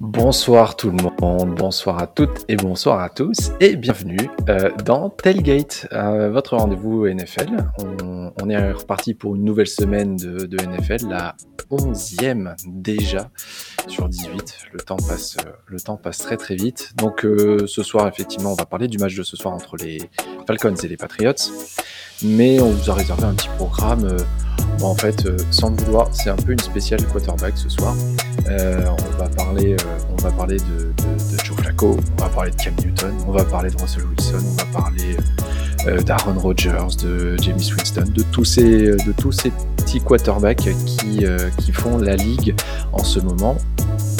Bonsoir tout le monde, bonsoir à toutes et bonsoir à tous et bienvenue euh, dans Tailgate, euh, votre rendez-vous NFL. On, est reparti pour une nouvelle semaine de, NFL, la 11e déjà sur 18. Le temps passe, euh, le temps passe très très vite. Donc ce soir effectivement on va parler du match de ce soir entre les Falcons et les Patriots. Mais on vous a réservé un petit programme en fait, euh, sans vouloir, c'est un peu une spéciale quarterback ce soir. Euh, on va parler, euh, on va parler de, Joe Flacco, on va parler de Cam Newton, on va parler de Russell Wilson, on va parler d'Aaron Rodgers, de James Winston, de tous ces, de tous ces petits quarterbacks qui, qui font la ligue en ce moment.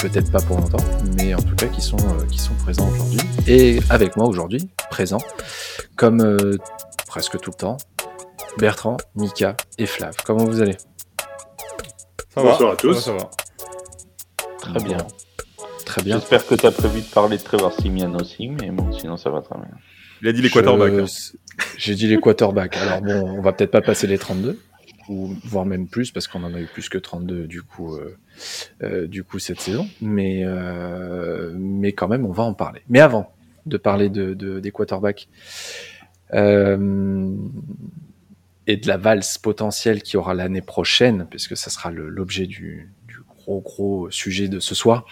Peut-être pas pour longtemps, mais en tout cas qui sont, qui sont présents aujourd'hui. Et avec moi aujourd'hui, présent, comme presque tout le temps, Bertrand, Mika et Flav. Comment vous allez? Bonsoir à tous. Ça va, Très bien. Très bien. J'espère que tu as prévu de parler de Trevor Simian aussi, mais bon, sinon ça va très bien. Il a dit les quarterbacks. Hein. J'ai dit les quarterbacks. Alors bon, on va peut-être pas passer les 32, ou voire même plus, parce qu'on en a eu plus que 32 du coup, euh, euh, du coup cette saison. Mais, euh, mais quand même, on va en parler. Mais avant de parler de, des quarterbacks, et de la valse potentielle qu'il y aura l'année prochaine, puisque ça sera l'objet du, gros gros sujet de ce soir.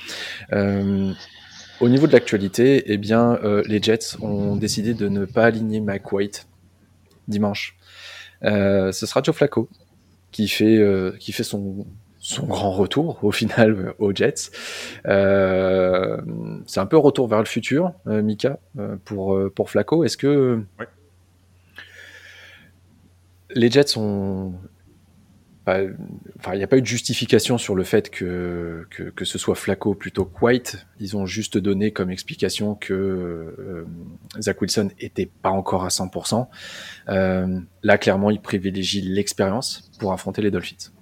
Euh, au niveau de l'actualité, eh bien, euh, les Jets ont décidé de ne pas aligner Mike White dimanche. Euh, ce sera Joe Flacco qui fait, qui fait son, son grand retour au final aux Jets. c'est un peu retour vers le futur, Mika, pour, pour Flacco. Est-ce que les Jets ont. Il n'y a pas eu de justification sur le fait que, que, ce soit Flacco plutôt que White. Ils ont juste donné comme explication que euh, Zach Wilson était pas encore à 100%. Euh, là, clairement, ils privilégient l'expérience pour affronter les Dolphins.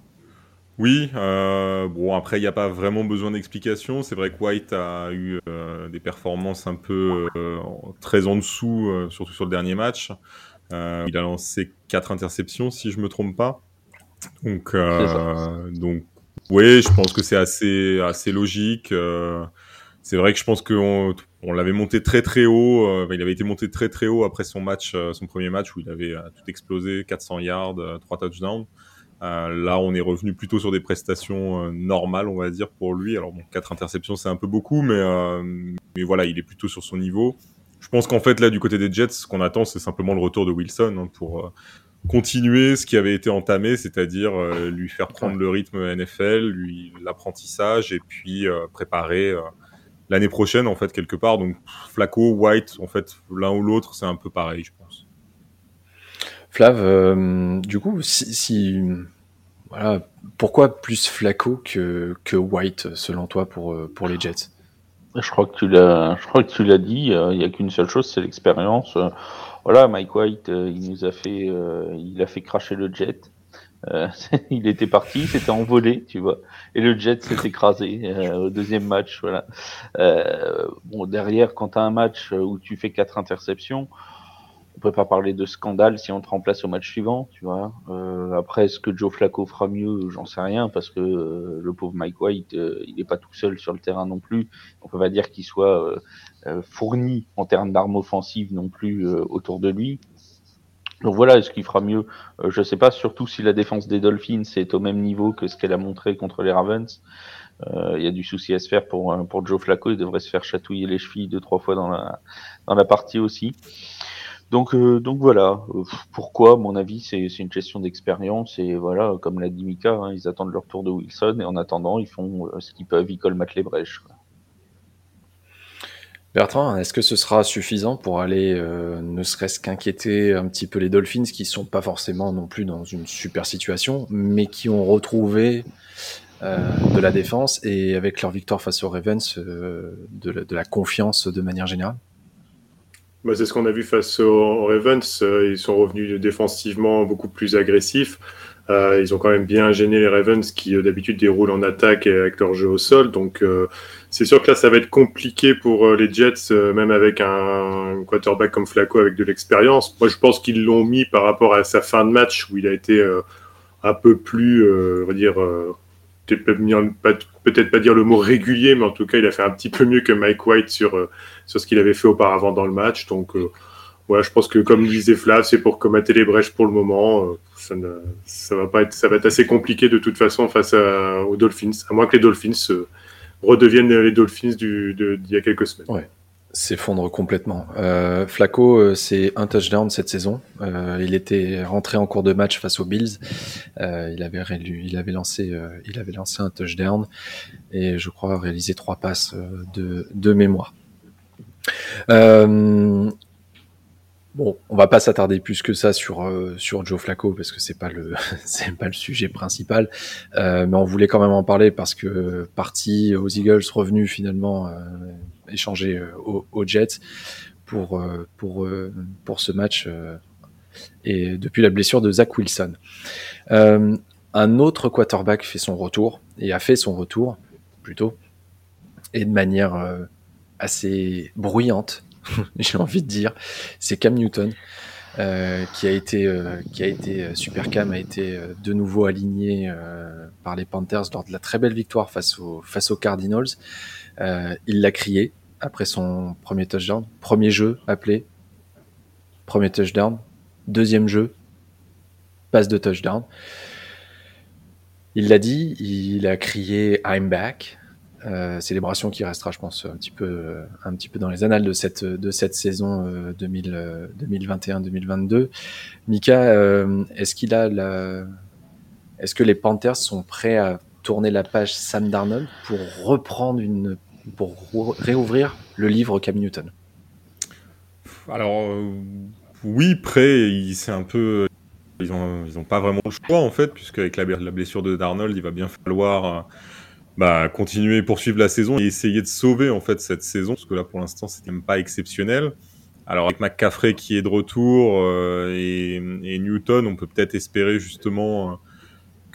Oui, euh, bon après il n'y a pas vraiment besoin d'explication. C'est vrai que White a eu des performances un peu très en dessous, surtout sur le dernier match. Il a lancé quatre interceptions, si je me trompe pas. Donc, euh, donc, oui, je pense que c'est assez, assez logique. Euh, c'est vrai que je pense qu'on on, l'avait monté très très haut. Euh, il avait été monté très très haut après son match, euh, son premier match où il avait tout explosé, 400 yards, 3 touchdowns. là, on est revenu plutôt sur des prestations normales, on va dire, pour lui. Alors, bon, 4 interceptions, c'est un peu beaucoup, mais, mais voilà, il est plutôt sur son niveau. Je pense qu'en fait, là, du côté des Jets, ce qu'on attend, c'est simplement le retour de Wilson hein, pour euh, continuer ce qui avait été entamé, c'est-à-dire euh, lui faire prendre le rythme NFL, lui l'apprentissage et puis euh, préparer l'année prochaine, en fait, quelque part. Donc, Flacco, White, en fait, l'un ou l'autre, c'est un peu pareil, je pense. Flav, du coup, si, voilà, pourquoi plus Flacco que, que White, selon toi, pour, pour les Jets? Je crois que tu l'as, je crois que tu l'as dit. Euh, il n'y a qu'une seule chose, c'est l'expérience. Euh, voilà, Mike White, euh, il nous a fait, il a fait cracher le jet. il était parti, s'était envolé, tu vois, et le jet s'est écrasé au deuxième match. Voilà. bon, derrière, quand tu as un match où tu fais quatre interceptions, on peut pas parler de scandale si on te remplace au match suivant, tu vois. Euh, après, est-ce que Joe Flacco fera mieux? J'en sais rien parce que euh, le pauvre Mike White, euh, il n'est pas tout seul sur le terrain non plus. On peut pas dire qu'il soit fourni en termes d'armes offensives non plus autour de lui. Donc voilà, est-ce qu'il fera mieux? Je sais pas. Surtout si la défense des Dolphins est au même niveau que ce qu'elle a montré contre les Ravens. Il y a du souci à se faire pour pour Joe Flacco. Il devrait se faire chatouiller les chevilles deux trois fois dans la dans la partie aussi. Donc, euh, donc voilà. Euh, pourquoi, à mon avis, c'est une question d'expérience et voilà, comme l'a dit Mika, hein, ils attendent leur tour de Wilson et en attendant, ils font euh, ce qu'ils peuvent, ils colmatent les brèches. Bertrand, est-ce que ce sera suffisant pour aller, ne serait-ce qu'inquiéter un petit peu les Dolphins, qui sont pas forcément non plus dans une super situation, mais qui ont retrouvé de la défense et avec leur victoire face aux Ravens, de la confiance de manière générale? Bah, c'est ce qu'on a vu face aux Ravens. Euh, ils sont revenus défensivement beaucoup plus agressifs. Euh, ils ont quand même bien gêné les Ravens qui d'habitude déroulent en attaque et avec leur jeu au sol. Donc c'est sûr que là ça va être compliqué pour les Jets, même avec un quarterback comme Flacco avec de l'expérience. Moi je pense qu'ils l'ont mis par rapport à sa fin de match où il a été un peu plus, on va dire peut-être pas dire le mot régulier, mais en tout cas, il a fait un petit peu mieux que Mike White sur, euh, ce qu'il avait fait auparavant dans le match. Donc, euh, je pense que comme disait Flav, c'est pour commater les brèches pour le moment. Euh, ça, va pas être, ça va être assez compliqué de toute façon face aux Dolphins, à moins que les Dolphins redeviennent les Dolphins d'il y a quelques semaines. S'effondre complètement. Euh, Flacco, euh, c'est un touchdown cette saison. Euh, il était rentré en cours de match face aux Bills. Euh, il avait il avait lancé, il avait lancé un touchdown et je crois réalisé trois passes de, de mémoire. Bon, on va pas s'attarder plus que ça sur sur Joe Flacco parce que c'est pas le c'est pas le sujet principal, mais on voulait quand même en parler parce que parti aux Eagles, revenu finalement échangé euh, aux, Jets pour, euh, euh, pour ce match et depuis la blessure de Zach Wilson. un autre quarterback fait son retour et a fait son retour plutôt et de manière assez bruyante, j'ai envie de dire, c'est Cam Newton. qui a été qui a été super Cam a été de nouveau aligné par les Panthers lors de la très belle victoire face aux Cardinals. Euh, il l'a crié après son premier touchdown. Premier jeu appelé. Premier touchdown. Deuxième jeu. Passe de touchdown. Il l'a dit, il a crié I'm back. Euh, célébration qui restera, je pense, un petit peu, un petit peu dans les annales de cette, de cette saison 2021-2022. Euh, Mika, est-ce qu'il a la... est-ce que les Panthers sont prêts à tourner la page Sam Darnold pour reprendre une pour réouvrir le livre Cam Newton Alors, euh, oui, prêt, c'est un peu. Ils n'ont pas vraiment le choix, en fait, puisque avec la, blessure de Darnold, il va bien falloir. Euh, bah, continuer, poursuivre la saison et essayer de sauver en fait cette saison, parce que là pour l'instant c'est même pas exceptionnel. Alors avec McCaffrey qui est de retour euh, et, Newton, on peut peut-être espérer justement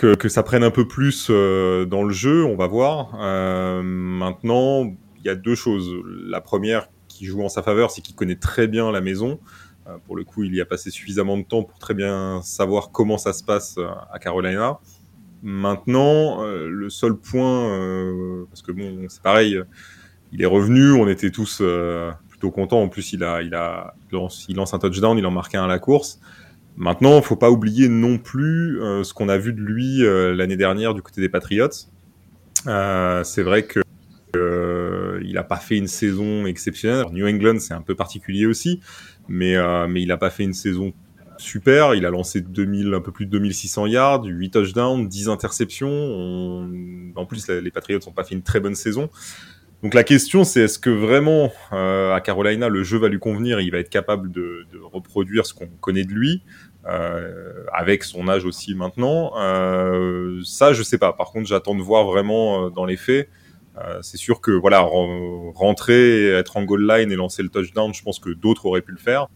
que, ça prenne un peu plus euh, dans le jeu, on va voir. Euh, maintenant, il y a deux choses. La première qui joue en sa faveur, c'est qu'il connaît très bien la maison. Euh, pour le coup, il y a passé suffisamment de temps pour très bien savoir comment ça se passe à Carolina. Maintenant, le seul point, parce que bon, c'est pareil, il est revenu, on était tous plutôt contents. En plus, il a, il a, il lance un touchdown, il en marquait un à la course. Maintenant, faut pas oublier non plus euh, ce qu'on a vu de lui euh, l'année dernière du côté des Patriots. Euh, c'est vrai que il n'a pas fait une saison exceptionnelle. New England, c'est un peu particulier aussi, mais mais il n'a pas fait une saison super. Il a lancé 2000, un peu plus de 2600 yards, 8 touchdowns, 10 interceptions. En plus, les Patriots n'ont pas fait une très bonne saison. Donc la question, c'est est-ce que vraiment à Carolina le jeu va lui convenir, et il va être capable de reproduire ce qu'on connaît de lui, euh, avec son âge aussi maintenant. Euh, ça, je sais pas. Par contre, j'attends de voir vraiment euh, dans les faits. Euh, c'est sûr que voilà, rentrer, être en goal line et lancer le touchdown, je pense que d'autres auraient pu le faire.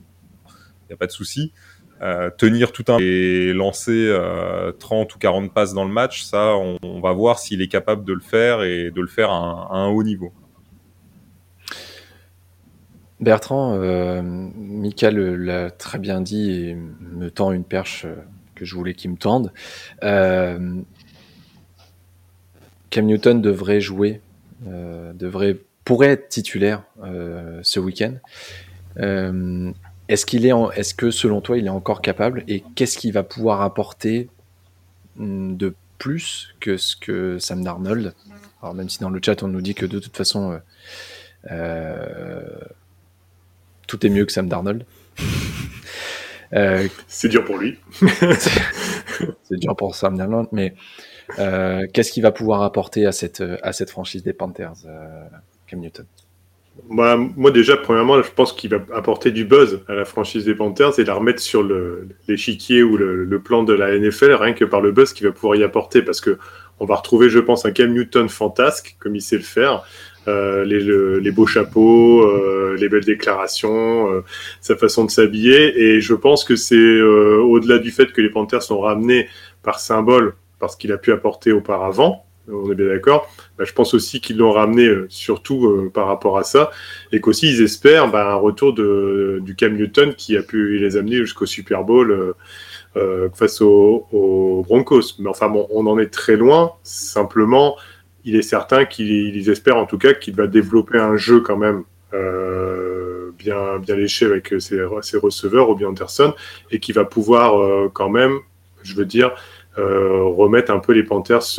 Il n'y a pas de souci. Euh, tenir tout un et lancer 30 ou 40 passes dans le match, ça, on, on va voir s'il est capable de le faire et de le faire à un, à un haut niveau. Bertrand, euh, l'a très bien dit et me tend une perche euh, que je voulais qu'il me tende. Euh, Cam Newton devrait jouer, euh, devrait, pourrait être titulaire ce week-end. Est-ce est, est-ce que selon toi il est encore capable et qu'est-ce qu'il va pouvoir apporter hmm, de plus que ce que Sam Darnold? Alors même si dans le chat on nous dit que de toute façon tout est mieux que Sam Darnold. Euh, c'est dur pour lui. c'est dur pour Sam Darnold, mais euh, qu'est-ce qu'il va pouvoir apporter à cette, à cette franchise des Panthers, euh, Cam Newton? Bah, Moi déjà, premièrement, je pense qu'il va apporter du buzz à la franchise des Panthers et la remettre sur l'échiquier ou le, le, plan de la NFL, rien que par le buzz qu'il va pouvoir y apporter, parce que on va retrouver, je pense, un Cam Newton fantasque, comme il sait le faire, euh, les, les, beaux chapeaux, euh, les belles déclarations, euh, sa façon de s'habiller. Et je pense que c'est au-delà du fait que les Panthers sont ramenés par symbole, parce qu'il a pu apporter auparavant, on est bien d'accord. Bah, je pense aussi qu'ils l'ont ramené euh, surtout euh, par rapport à ça, et qu'aussi ils espèrent bah, un retour de, du Cam Newton qui a pu les amener jusqu'au Super Bowl euh, face aux, Broncos. Mais enfin bon, on en est très loin. Simplement, il est certain qu'ils espèrent en tout cas qu'il va développer un jeu quand même bien, bien léché avec ses, ses receveurs, Robbie Anderson, et qui va pouvoir quand même, je veux dire, remettre un peu les Panthers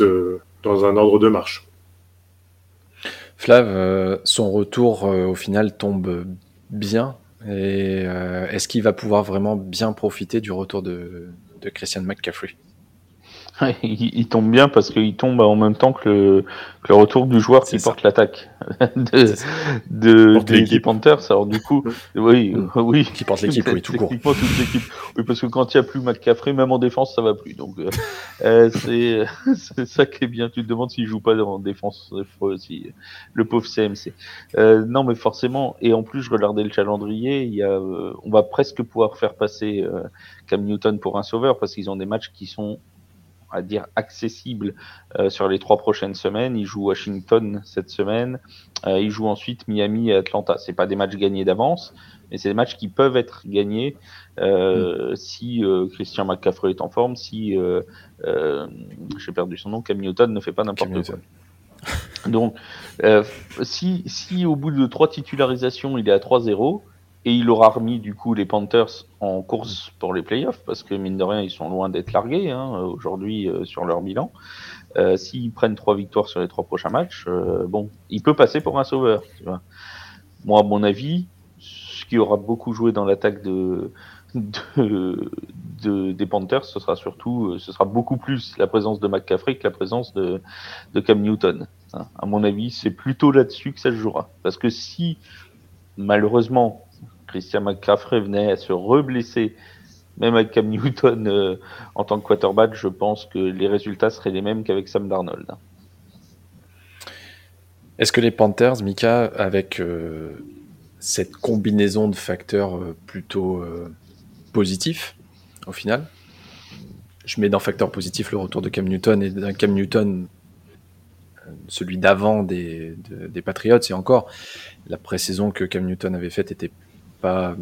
dans un ordre de marche. Flav, euh, son retour euh, au final tombe bien. Et euh, est-ce qu'il va pouvoir vraiment bien profiter du retour de Christian McCaffrey? il, tombe bien parce qu'il tombe en même temps que le, le retour du joueur qui porte l'attaque de, de, des Panthers. Alors du coup, oui, oui, qui porte l'équipe, oui, tout court. toute l'équipe. Oui, parce que quand il n'y a plus McCaffrey, même en défense, ça va plus. Donc euh, euh c'est ça qui est bien. Tu te demandes s'il joue pas en défense aussi, le pauvre CMC. Euh, non, mais forcément. Et en plus, je regardais le calendrier. Il y a, euh, on va presque pouvoir faire passer euh, Cam Newton pour un sauveur parce qu'ils ont des matchs qui sont à dire accessible euh, sur les trois prochaines semaines. Il joue Washington cette semaine. Euh, il joue ensuite Miami et Atlanta. C'est pas des matchs gagnés d'avance, mais c'est des matchs qui peuvent être gagnés euh, mm. si Christian McCaffrey est en forme, si j'ai perdu son nom, Cam Newton ne fait pas n'importe quoi. Donc, si, si au bout de trois titularisations, il est à 3-0, et il aura remis du coup les Panthers en course pour les playoffs, parce que mine de rien, ils sont loin d'être largués hein, aujourd'hui euh, sur leur bilan. Euh, S'ils prennent trois victoires sur les trois prochains matchs, euh, bon, il peut passer pour un sauveur. Moi, à mon avis, ce qui aura beaucoup joué dans l'attaque de, de, de, des Panthers, ce sera surtout, ce sera beaucoup plus la présence de McCaffrey que la présence de, de Cam Newton. Hein. À mon avis, c'est plutôt là-dessus que ça se jouera. Parce que si, malheureusement, Christian McCaffrey venait à se reblesser, même avec Cam Newton euh, en tant que quarterback, je pense que les résultats seraient les mêmes qu'avec Sam Darnold. Est-ce que les Panthers, Mika, avec euh, cette combinaison de facteurs euh, plutôt positifs, au final, je mets dans facteur positif le retour de Cam Newton et d'un Cam Newton, celui d'avant des, des Patriots, et encore, la pré-saison que Cam Newton avait faite était pas,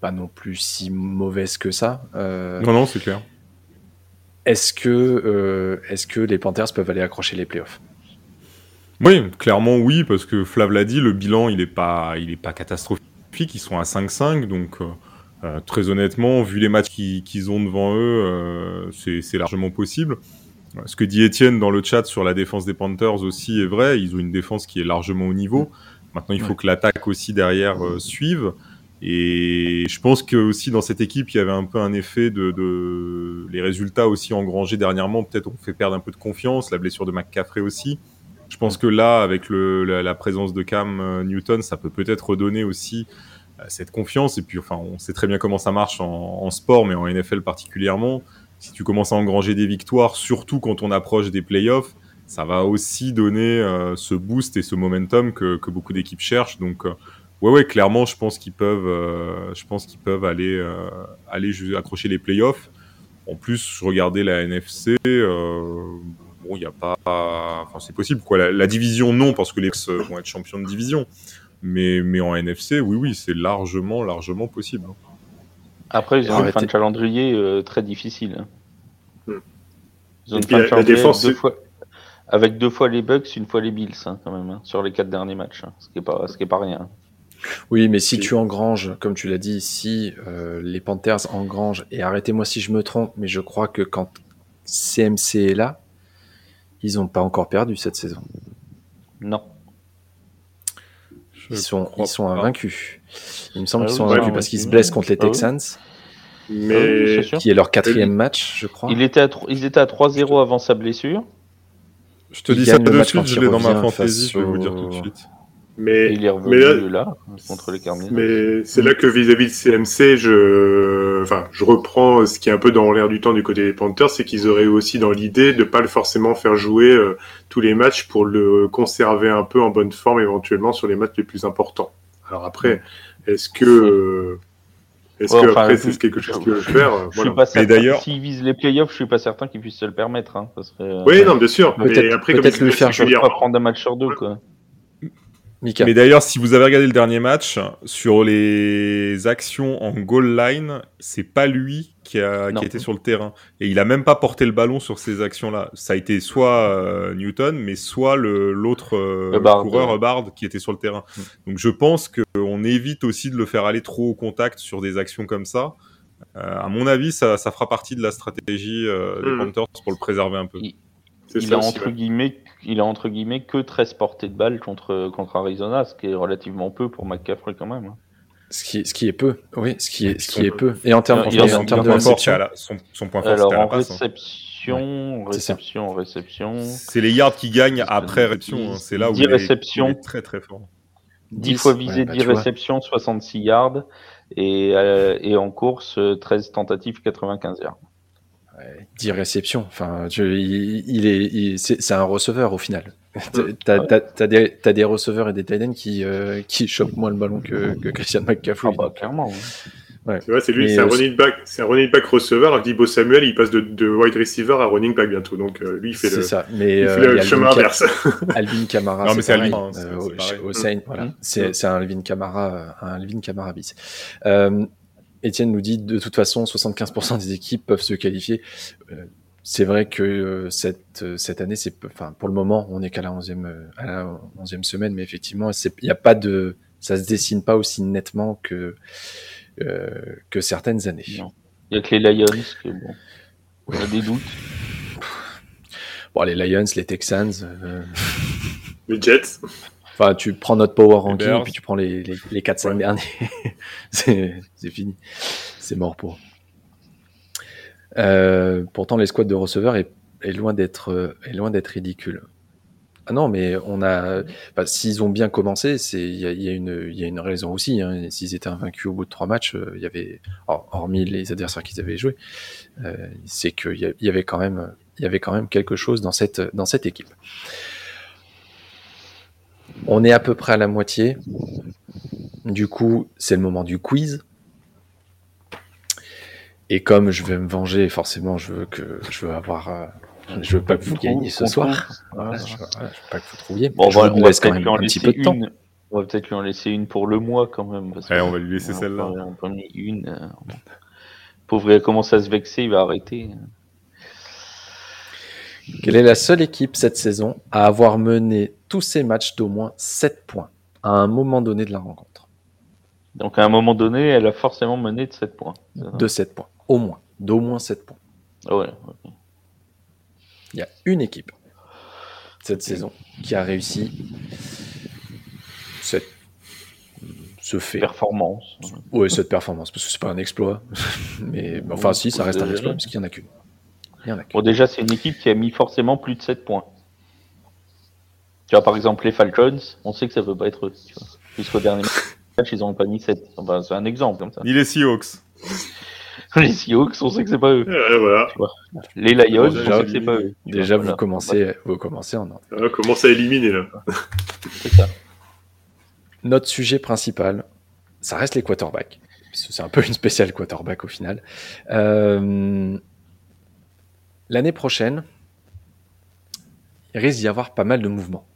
pas non plus si mauvaise que ça. Euh, non, non, c'est clair. Est-ce que, euh, est-ce que les Panthers peuvent aller accrocher les playoffs? Oui, clairement oui, parce que Flav l'a dit, le bilan il est pas, il est pas catastrophique. Ils sont à 5-5, donc euh, très honnêtement, vu les matchs qu'ils ont devant eux, c'est largement possible. Ce que dit Étienne dans le chat sur la défense des Panthers aussi est vrai. Ils ont une défense qui est largement au niveau. Maintenant, il faut que l'attaque aussi derrière euh, suive. Et je pense que aussi dans cette équipe, il y avait un peu un effet de, les résultats aussi engrangés dernièrement. Peut-être on fait perdre un peu de confiance. La blessure de McCaffrey aussi. Je pense que là, avec la, présence de Cam euh, Newton, ça peut peut-être redonner aussi euh, cette confiance. Et puis, enfin, on sait très bien comment ça marche en, sport, mais en NFL particulièrement. Si tu commences à engranger des victoires, surtout quand on approche des playoffs, ça va aussi donner euh, ce boost et ce momentum que, que beaucoup d'équipes cherchent. Donc, euh, ouais, ouais, clairement, je pense qu'ils peuvent, euh, je pense qu'ils peuvent aller, aller accrocher les playoffs. En plus, je regardais la NFC. bon, il n'y a pas, enfin, c'est possible quoi. La, division, non, parce que les vont être champions de division. Mais, mais en NFC, oui, oui, c'est largement, largement possible. Après, ils ont une fin de calendrier très difficile. Hein. Hmm. Ils ont une fin de calendrier deux fois avec deux fois les Bucks, une fois les Bills, hein, quand même, hein, sur les quatre derniers matchs, hein, ce qui est pas, ce qui est pas rien. Oui, mais si tu engranges, comme tu l'as dit, si euh, les Panthers engrangent, et arrêtez-moi si je me trompe, mais je crois que quand CMC est là, ils n'ont pas encore perdu cette saison. Non. ils sont, ils sont invaincus. Il me semble ah qu'ils sont invaincus parce qu'ils se blessent contre les ah Texans. Mais... Ah qui est leur quatrième match, je crois. Il était à, ils étaient à 3-0 avant sa blessure. Je te dis ça de suite, je l'ai dans ma fantaisie, je vais vous dire tout de suite. Mais, il est revenu là, contre les Cardinals. Mais c'est là que vis-à-vis de CMC, je, enfin, je reprends ce qui est un peu dans l'air du temps du côté des Panthers, c'est qu'ils auraient aussi dans l'idée de pas le forcément faire jouer euh, tous les matchs pour le conserver un peu en bonne forme éventuellement sur les matchs les plus importants. Alors après, est-ce que, euh, Est-ce Ouais, que enfin, après je- c'est quelque chose qu'il veut faire Je voilà. suis pas certain. d'ailleurs- S'ils visent les playoffs, je suis pas certain qu'ils puissent se le permettre. Hein. Euh, Oui, non, bien sûr. Mais Peut-être- après, peut-être se faire peuvent régulièrement- pas prendre un match sur deux, quoi. Mika. Mais d'ailleurs, si vous avez regardé le dernier match, sur les actions en goal line, c'est pas lui qui a Non. qui était sur le terrain. Et il a même pas porté le ballon sur ces actions-là. Ça a été soit euh, Newton, mais soit le l'autre euh, Hubbard. coureur Hubbard qui était sur le terrain. Donc je pense qu'on évite aussi de le faire aller trop au contact sur des actions comme ça. Euh, à mon avis, ça, ça fera partie de la stratégie euh, des Mhm. Panthers pour le préserver un peu. C'est Il ça a, aussi, entre guillemets, il a entre guillemets que 13 portées de balles contre, contre Arizona, ce qui est relativement peu pour McCaffrey quand même. hein. Ce qui, ce qui est peu, oui, ce qui est, ce qui est peu. Et en termes, et en de Son point fort, réception, la- son, son point fort, Alors c'était à la en passe. hein. réception, réception, réception, C'est les yards qui gagnent après réception. hein. C'est là où 10 il est, réceptions. il est très très fort. 10 fois visé, ouais, bah, 10 tu vois. réceptions, 66 yards, et, euh, et en course, euh, 13 tentatives, 95 yards. Ouais, 10 réceptions. Enfin, je- il, il est, il- c'est c'est un receveur au final. T'as t'as- t'as des, t'as des receveurs et des tight ends qui, euh, qui chopent moins le ballon que, que Christian McCaffrey. Ah bah clairement. Ouais. Tu vois, c'est lui, c'est un running back, c'est un running back receveur. Alors que Debo Samuel, il passe de, de wide receiver à running back bientôt. Donc euh, lui, il fait C'est le, ça. Mais il euh, fait le chemin Alvin, inverse. Alvin Kamara. Non, mais c'est Alvin, hein, c'est- euh, Saint, voilà. Mm. C'est c'est un Alvin Kamara, un Alvin Kamara bis. Euh, Étienne nous dit de toute façon, 75% des équipes peuvent se qualifier. Euh, c'est vrai que euh, cette, cette année, c'est, peu- enfin, pour le moment, on n'est qu'à la 11e, euh, à la 11e semaine, mais effectivement, c'est- il n'y a pas de, ça se dessine pas aussi nettement que, que certaines années. Non. Il y a que les Lions, que bon, on a des doutes. Bon, les Lions, les Texans, euh, Les Jets. Enfin, tu prends notre power ranking et puis tu prends les, les, les 4-5 Ouais. derniers. c'est c'est fini. C'est mort pour. Euh, pourtant, les squads de receveurs est, est loin d'être euh, est loin d'être ridicule. Ah non, mais on a. enfin, S'ils ont bien commencé, c'est il y a, il y a une il y a une raison aussi. Hein. S'ils étaient invaincus au bout de trois matchs, euh, il y avait hor- hormis les adversaires qu'ils avaient joués, euh, c'est qu'il y, avait quand même il y avait quand même quelque chose dans cette dans cette équipe. On est à peu près à la moitié. Du coup, c'est le moment du quiz. Et comme je vais me venger, forcément, je veux que je veux avoir, je veux pas que vous gagniez ce soir. Voilà, je, voilà, je veux pas que vous trouviez. Bon, je on va, on va laisse quand peut-être même lui en un petit laisser peu de temps. une. On va peut-être lui en laisser une pour le mois quand même. parce Ouais, que- on va lui laisser celle-là. On peut en une. euh, Pauvre, il commence à se vexer, il va arrêter. Quelle est la seule équipe cette saison à avoir mené tous ses matchs d'au moins 7 points à un moment donné de la rencontre? Donc à un moment donné, elle a forcément mené de 7 points. De 7 points, au moins, d'au moins 7 points. Ah ouais. Il y a une équipe cette saison qui a réussi cette, ce fait. Performance. Oui, cette performance, parce que c'est pas un exploit. mais mais enfin, si, ça reste un exploit, parce qu'il y en a qu'une. Il y en a qu'une. Bon, déjà, c'est une équipe qui a mis forcément plus de 7 points. Tu vois, par exemple, les Falcons, on sait que ça peut pas être eux. Jusqu'au dernier match, ils n'ont pas mis 7. Enfin, c'est un exemple comme ça. Ni les Seahawks. Les Seahawks, on sait que c'est pas eux. Euh, voilà. Les Lions, Déjà, on sait que c'est pas eux. Déjà, vois, vous voilà. commencez, vous commencez en On va commencer à éliminer là. C'est ça. Notre sujet principal, ça reste les quarterbacks. C'est un peu une spéciale quarterback au final. Euh, L'année prochaine, il risque d'y avoir pas mal de mouvements.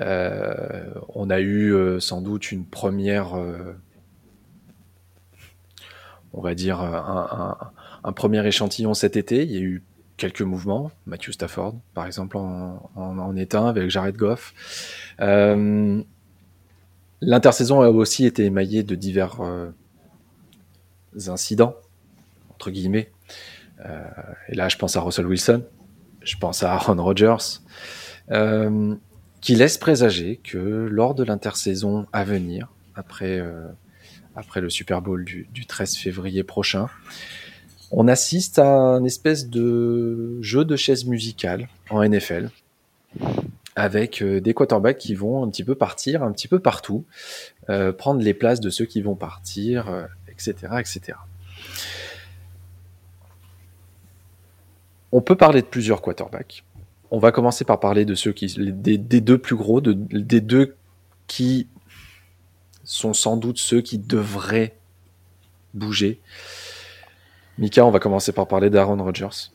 Euh, on a eu euh, sans doute une première, euh, on va dire, euh, un, premier échantillon cet été. Il y a eu quelques mouvements. Matthew Stafford, par exemple, en, en, avec Jared Goff. Euh, L'intersaison a aussi été émaillée de divers euh, incidents, entre guillemets. Euh, et là, je pense à Russell Wilson, je pense à Aaron Rodgers, qui laissent présager que lors de l'intersaison à venir, après, après le Super Bowl du, du 13 février prochain, on assiste à un espèce de jeu de chaise musicale en NFL, avec euh, des quarterbacks qui vont un petit peu partir un petit peu partout, euh, prendre les places de ceux qui vont partir, euh, etc., etc. On peut parler de plusieurs quarterbacks. On va commencer par parler de ceux qui, des, deux plus gros, de- des deux qui sont sans doute ceux qui devraient bouger. Mika, on va commencer par parler d'Aaron Rodgers.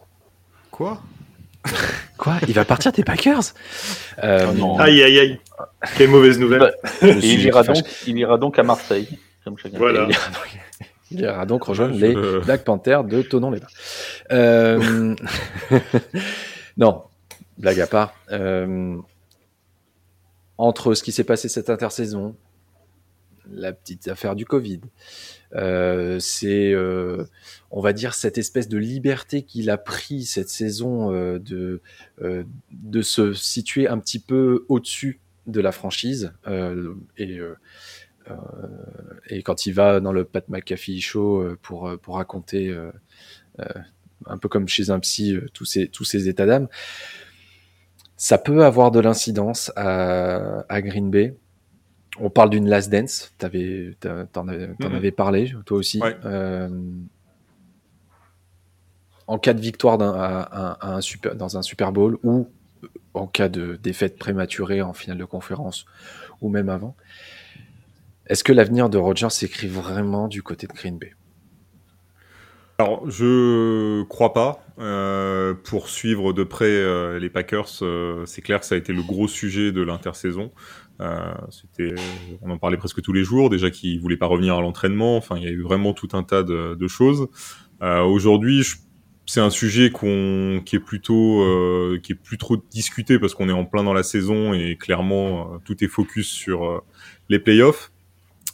Quoi? Quoi? Il va partir des Packers? Euh, non. Aïe, aïe, aïe. Quelle mauvaise nouvelle. Bah, il, ira donc, il ira donc à Marseille. Comme chacun voilà. Il ira donc rejoindre les Black Panthers de Tonon-les-Bains. Euh... non, blague à part. Euh... Entre ce qui s'est passé cette intersaison, la petite affaire du Covid, euh, c'est, euh, on va dire, cette espèce de liberté qu'il a pris cette saison euh, de, de se situer un petit peu au-dessus de la franchise. Et, et quand il va dans le Pat McAfee Show pour, pour raconter, un peu comme chez un psy, tous ces, tous états d'âme, ça peut avoir de l'incidence à Green Bay on parle d'une last dance. T'en, avais, mm-hmm. avais parlé, toi aussi. Euh, en cas de victoire un super, dans un Super Bowl ou en cas de défaite prématurée en finale de conférence ou même avant, est-ce que l'avenir de Rogers s'écrit vraiment du côté de Green Bay? Alors, je crois pas. Euh, pour suivre de près euh, les Packers, euh, c'est clair que ça a été le gros sujet de l'intersaison. Euh, c'était, on en parlait presque tous les jours. Déjà qu'ils voulaient pas revenir à l'entraînement. Enfin, il y a eu vraiment tout un tas de, de choses. Euh, aujourd'hui, c'est un sujet qu'on, qui est plutôt, euh, qui est plus trop discuté parce qu'on est en plein dans la saison et clairement tout est focus sur les playoffs.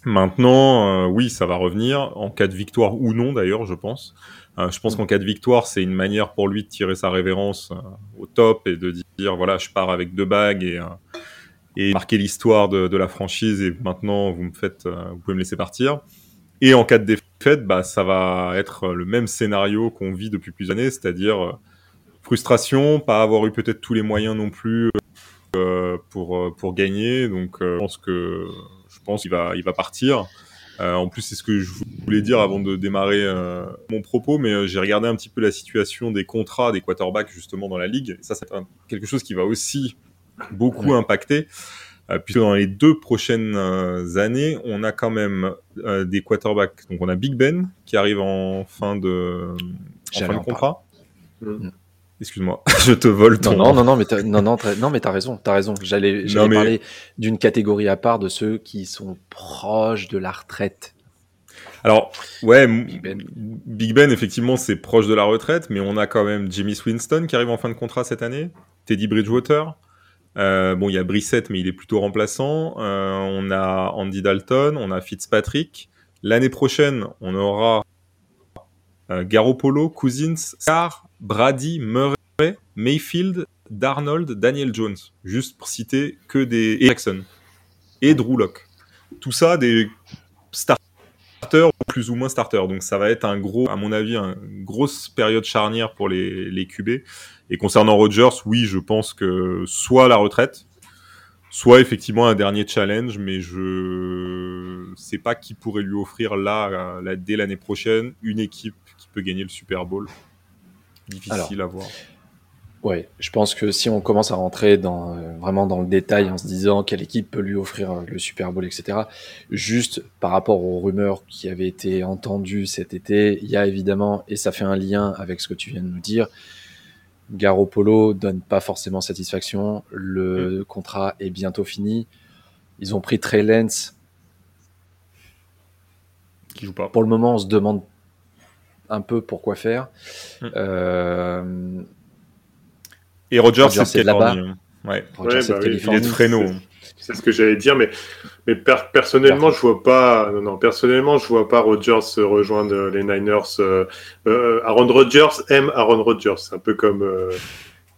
Maintenant, oui, ça va revenir en cas de victoire ou non d'ailleurs, je pense. je pense qu'en cas de victoire, c'est une manière pour lui de tirer sa révérence au top et de dire voilà, je pars avec deux bagues et et marquer l'histoire de, la franchise et maintenant vous me faites, euh, vous pouvez me laisser partir. Et en cas de défaite, bah, ça va être le même scénario qu'on vit depuis plusieurs années, c'est-à-dire euh, frustration, pas avoir eu peut-être tous les moyens non plus euh, pour euh, pour gagner. Donc je pense que je pense qu'il va il va partir. en plus, c'est ce que je voulais dire avant de démarrer mon propos, mais j'ai regardé un petit peu la situation des contrats des quarterbacks justement dans la ligue. Et ça, c'est quelque chose qui va aussi beaucoup impacté. Euh, puisque dans les deux prochaines euh, années, on a quand même euh, des quarterbacks. Donc on a Big Ben qui arrive en fin de, en fin de contrat. Mm. Excuse-moi, je te vole ton. Non, non, non, mais t'as, non, non, non, mais t'as raison, t'as raison. J'allais, j'allais parler d'une catégorie à part de ceux qui sont proches de la retraite. Alors, ouais, Big Ben. Big ben, effectivement, c'est proche de la retraite, mais on a quand même Jimmy Winston qui arrive en fin de contrat cette année, Teddy Bridgewater, euh, bon, il y a Brissett, mais il est plutôt remplaçant. Euh, on a Andy Dalton, on a Fitzpatrick. L'année prochaine, on aura euh, Garoppolo, Cousins, Carr, Brady, Murray, Mayfield, Darnold, Daniel Jones. Juste pour citer que des... Et Jackson. Et Drew Locke. Tout ça, des starters plus ou moins starters. Donc ça va être un gros, à mon avis, une grosse période charnière pour les, les QB. Et concernant Rogers, oui, je pense que soit la retraite, soit effectivement un dernier challenge, mais je sais pas qui pourrait lui offrir là, là dès l'année prochaine, une équipe qui peut gagner le Super Bowl. Difficile à voir. Ouais, je pense que si on commence à rentrer dans, euh, vraiment dans le détail en se disant quelle équipe peut lui offrir euh, le Super Bowl, etc., juste par rapport aux rumeurs qui avaient été entendues cet été, il y a évidemment, et ça fait un lien avec ce que tu viens de nous dire, Garoppolo donne pas forcément satisfaction. Le mm. contrat est bientôt fini. Ils ont pris Trey Lance. Qui joue pas. Pour le moment, on se demande un peu pourquoi faire. Mm. Euh... Et Rogers, c'est là-bas. Ouais. Rogers, ouais, bah oui, il est de Fresno. C'est ce que j'allais dire, mais, mais personnellement, je vois pas. Non, non, personnellement, je vois pas Rodgers rejoindre les Niners. Euh, euh, Aaron Rodgers aime Aaron Rodgers, un peu comme euh,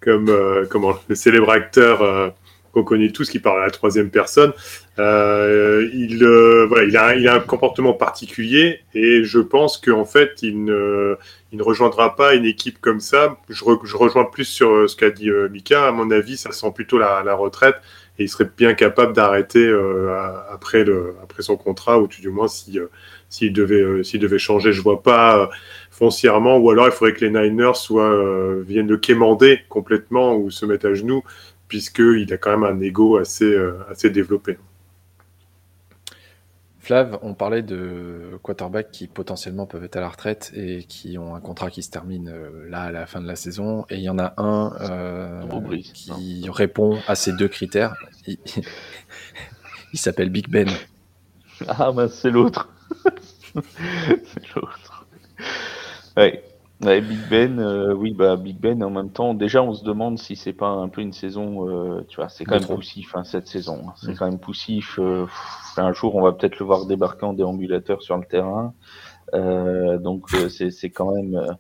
comme euh, comment le célèbre acteur euh, qu'on connaît tous qui parle à la troisième personne. il voilà, il a il a un comportement particulier et je pense qu'en fait, il ne il ne rejoindra pas une équipe comme ça. Je, je rejoins plus sur ce qu'a dit Mika. À mon avis, ça sent plutôt la, la retraite et il serait bien capable d'arrêter euh, après le après son contrat ou tout du moins si euh, s'il devait euh, s'il devait changer je vois pas foncièrement ou alors il faudrait que les Niners soient viennent le quémander complètement ou se mettre à genoux puisqu'il a quand même un ego assez assez développé. Flav, on parlait de quarterbacks qui potentiellement peuvent être à la retraite et qui ont un contrat qui se termine euh, là à la fin de la saison. Et il y en a un euh, qui répond à ces deux critères. Il, s'appelle Big Ben. Ah ben c'est l'autre. c'est l'autre. Ouais. Big Ben, euh, oui, bah Big Ben. En même temps, déjà, on se demande si c'est pas un peu une saison. Euh, tu vois, c'est quand même poussif hein, cette saison. Hein. C'est mm. quand même poussif. Euh, un jour, on va peut-être le voir débarquer en déambulateur sur le terrain. donc, c'est quand même.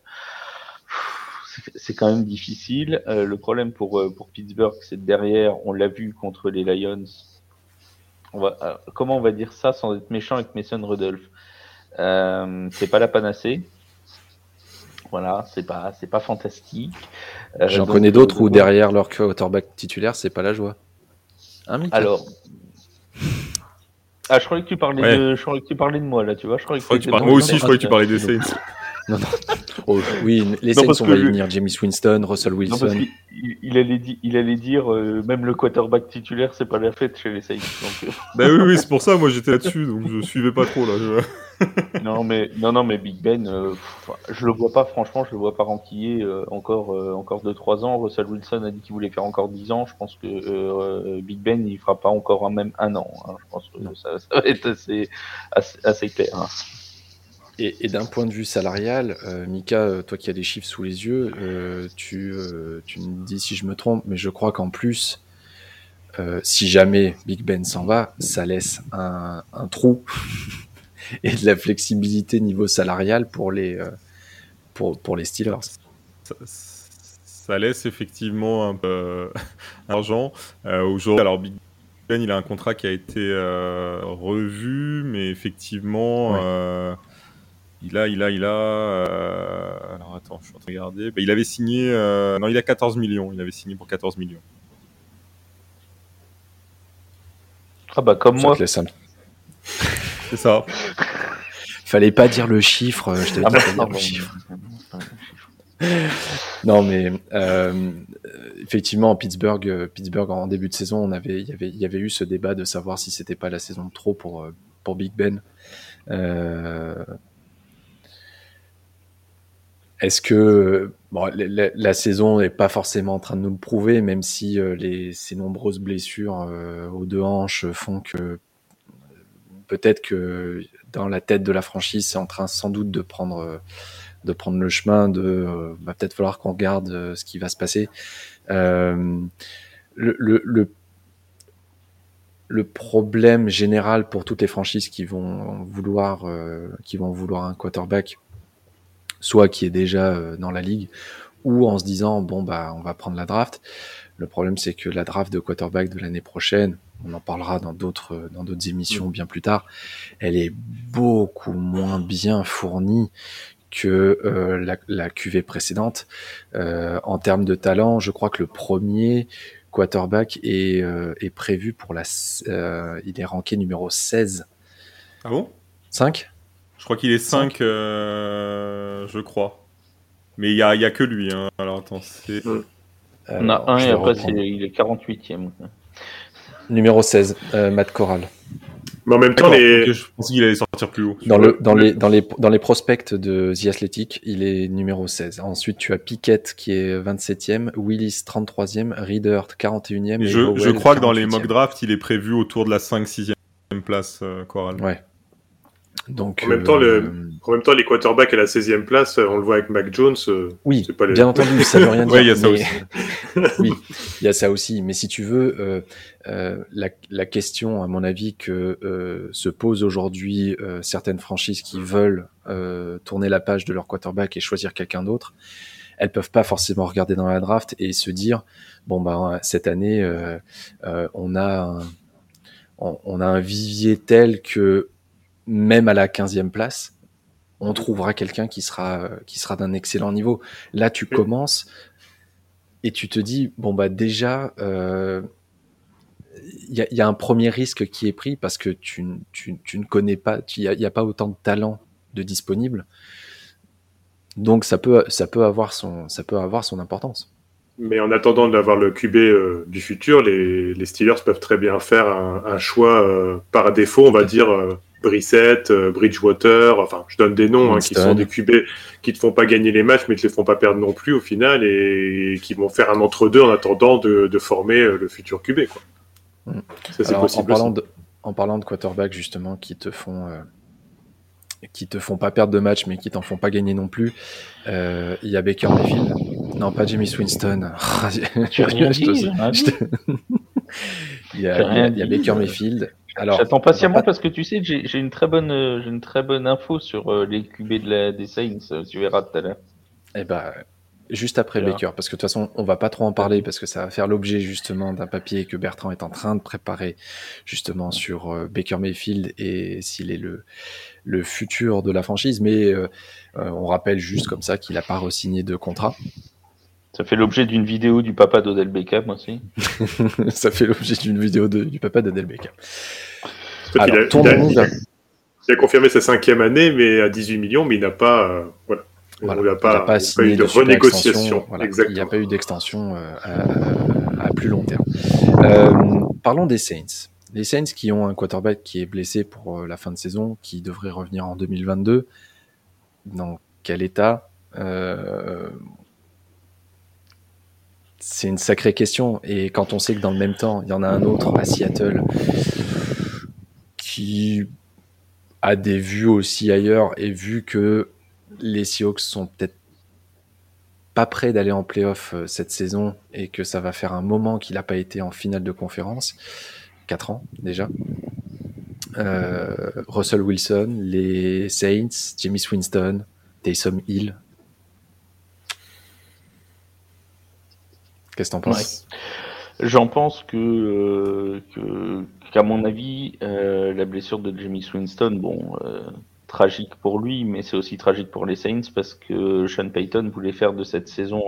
c'est quand même difficile. le problème pour, pour Pittsburgh, c'est derrière, on l'a vu contre les Lions. On va, comment on va dire ça sans être méchant avec Mason Rudolph? C'est pas la panacée. Voilà, c'est pas, c'est pas fantastique. Euh, J'en connais d'autres où derrière leur quarterback titulaire, c'est pas la joie. Hein, Alors. Ah, je croyais que tu parlais de, je croyais que tu parlais de moi là, tu vois. Je croyais que Moi aussi, je croyais que tu parlais des Saints. Non, non. Oh, oui, les Saints, on va y venir. James Winston, Russell Wilson. il, allait il, allait dire, euh, même le quarterback titulaire, c'est pas la fête chez les Saints. Donc, euh. bah oui, oui, c'est pour ça, moi j'étais là-dessus, donc je suivais pas trop là. non, mais, non, non, mais Big Ben, euh, je le vois pas, franchement, je le vois pas renquiller encore, encore 2-3 ans. Russell Wilson a dit qu'il voulait faire encore 10 ans. Je pense que Big Ben, il fera pas encore même un an. Hein. Je pense que ça, ça, va être assez, assez, clair. Hein. Et, d'un point de vue salarial, euh, Mika, euh, toi qui as des chiffres sous les yeux, euh, tu, tu, me dis si je me trompe, mais je crois qu'en plus, si jamais Big Ben s'en va, ça laisse un, trou et de la flexibilité niveau salarial pour les, pour, pour les Steelers. Ça, laisse effectivement un peu d'argent. Aujourd'hui, alors Big Ben, il a un contrat qui a été revu, mais effectivement. Il a, il a, il a. Euh, alors attends, je suis en train de regarder. Bah, il avait signé. Euh, non, il a 14 millions. Il avait signé pour 14 millions. Ah bah comme moi. C'est ça. Fallait pas dire le chiffre. Euh, je t'avais ah pas dire le chiffre. non mais effectivement Pittsburgh, Pittsburgh en début de saison, on avait, il y avait, il y avait eu ce débat de savoir si c'était pas la saison de trop pour pour Big Ben. Euh, est-ce que bon, la, saison n'est pas forcément en train de nous le prouver, même si euh, les, ces nombreuses blessures euh, aux deux hanches font que euh, peut-être que dans la tête de la franchise, c'est en train sans doute de prendre, de prendre le chemin, de va peut-être falloir qu'on regarde ce qui va se passer. le, le, le, problème général pour toutes les franchises qui vont vouloir, qui vont vouloir un quarterback, soit qui est déjà euh, dans la ligue, ou en se disant bon bah on va prendre la draft. Le problème c'est que la draft de quarterback de l'année prochaine, on en parlera dans d'autres dans d'autres émissions bien plus tard, elle est beaucoup moins bien fournie que euh, la, la QV précédente. Euh, en termes de talent, je crois que le premier quarterback est, est prévu pour la... il est ranké numéro 16. Ah bon? 5 je crois qu'il est 5, euh, je crois. Mais il n'y a, a, que lui. Hein. Alors attends, c'est. On a un et après il est 48ème. Numéro 16, euh, Matt Corral. Mais en même temps, les... je pensais qu'il allait sortir plus haut. Dans, le, dans, les, dans, les, dans les prospects de The Athletic, il est numéro 16. Ensuite, tu as Pickett qui est 27e, Willis 33e, Reader 41e. Et je, je, crois que dans les mock drafts, il est prévu autour de la 5-6e place, euh, Corral. Ouais. Donc, en, même temps, le, euh, en même temps, les quarterbacks à la 16e place, on le voit avec Mac Jones. Euh, oui, pas bien entendu, ça veut rien dire. oui, il y a ça aussi. oui, il y a ça aussi. Mais si tu veux, euh, euh, la, la, question, à mon avis, que euh, se pose aujourd'hui certaines franchises qui veulent tourner la page de leur quarterback et choisir quelqu'un d'autre, elles peuvent pas forcément regarder dans la draft et se dire bon ben cette année on a un, on, on a un vivier tel que même à la 15e place, on trouvera quelqu'un qui sera, qui sera d'un excellent niveau. Là, tu commences et tu te dis, bon, bah déjà, il euh, y, y, a, un premier risque qui est pris parce que tu, tu, tu ne connais pas, il n'y a, a, pas autant de talent de disponible. Donc ça peut, ça peut, avoir, son, ça peut avoir son importance. Mais en attendant d'avoir le QB euh, du futur, les, les, Steelers peuvent très bien faire un, un choix euh, par défaut, on va dire, Brissett, Bridgewater, enfin, je donne des noms hein, qui sont des QB qui te font pas gagner les matchs, mais qui te les font pas perdre non plus au final, et qui vont faire un entre-deux en attendant de, former le futur QB. Quoi. Mm. Ça, Alors, possible en, parlant de, en parlant de quarterback, justement, qui te font qui te font pas perdre de match, mais qui t'en font pas gagner non plus. Il y a Baker Mayfield. Non, pas Jimmy Swinston. Tu rien dit, il, y a, Baker Mayfield. Alors, J'attends patiemment parce que tu sais, j'ai une très bonne, j'ai une très bonne info sur euh, les QB de la, des Saints. Tu verras tout à l'heure. Eh ben, juste après Baker, parce que de toute façon, on va pas trop en parler parce que ça va faire l'objet justement d'un papier que Bertrand est en train de préparer justement sur euh, Baker Mayfield et s'il est le, le futur de la franchise. Mais euh, on rappelle juste comme ça qu'il a pas re-signé de contrat. Ça fait l'objet d'une vidéo du papa d'Odell Beckham aussi. ça fait l'objet d'une vidéo du papa d'Odell Beckham. Alors, il, a, il, a, confirmé sa cinquième année, mais à 18 millions, mais il n'a pas, euh, voilà. il n'a pas, pas, eu de, renégociation. il n'y a pas eu d'extension euh, à, plus long terme. Euh, parlons des Saints. Les Saints qui ont un quarterback qui est blessé pour la fin de saison, qui devrait revenir en 2022. Dans quel état c'est une sacrée question. Et quand on sait que dans le même temps, il y en a un autre à Seattle qui a des vues aussi ailleurs et vu que les Seahawks sont peut-être pas prêts d'aller en playoff euh, cette saison et que ça va faire un moment qu'il n'a pas été en finale de conférence, 4 ans déjà. Euh, Russell Wilson, les Saints, Jimmy Winston, Taysom Hill, Qu'est-ce que t'en penses? J'en pense que, euh, qu'à mon avis, euh, la blessure de Jamie Swinston, bon, euh, tragique pour lui, mais c'est aussi tragique pour les Saints parce que Sean Payton voulait faire de cette saison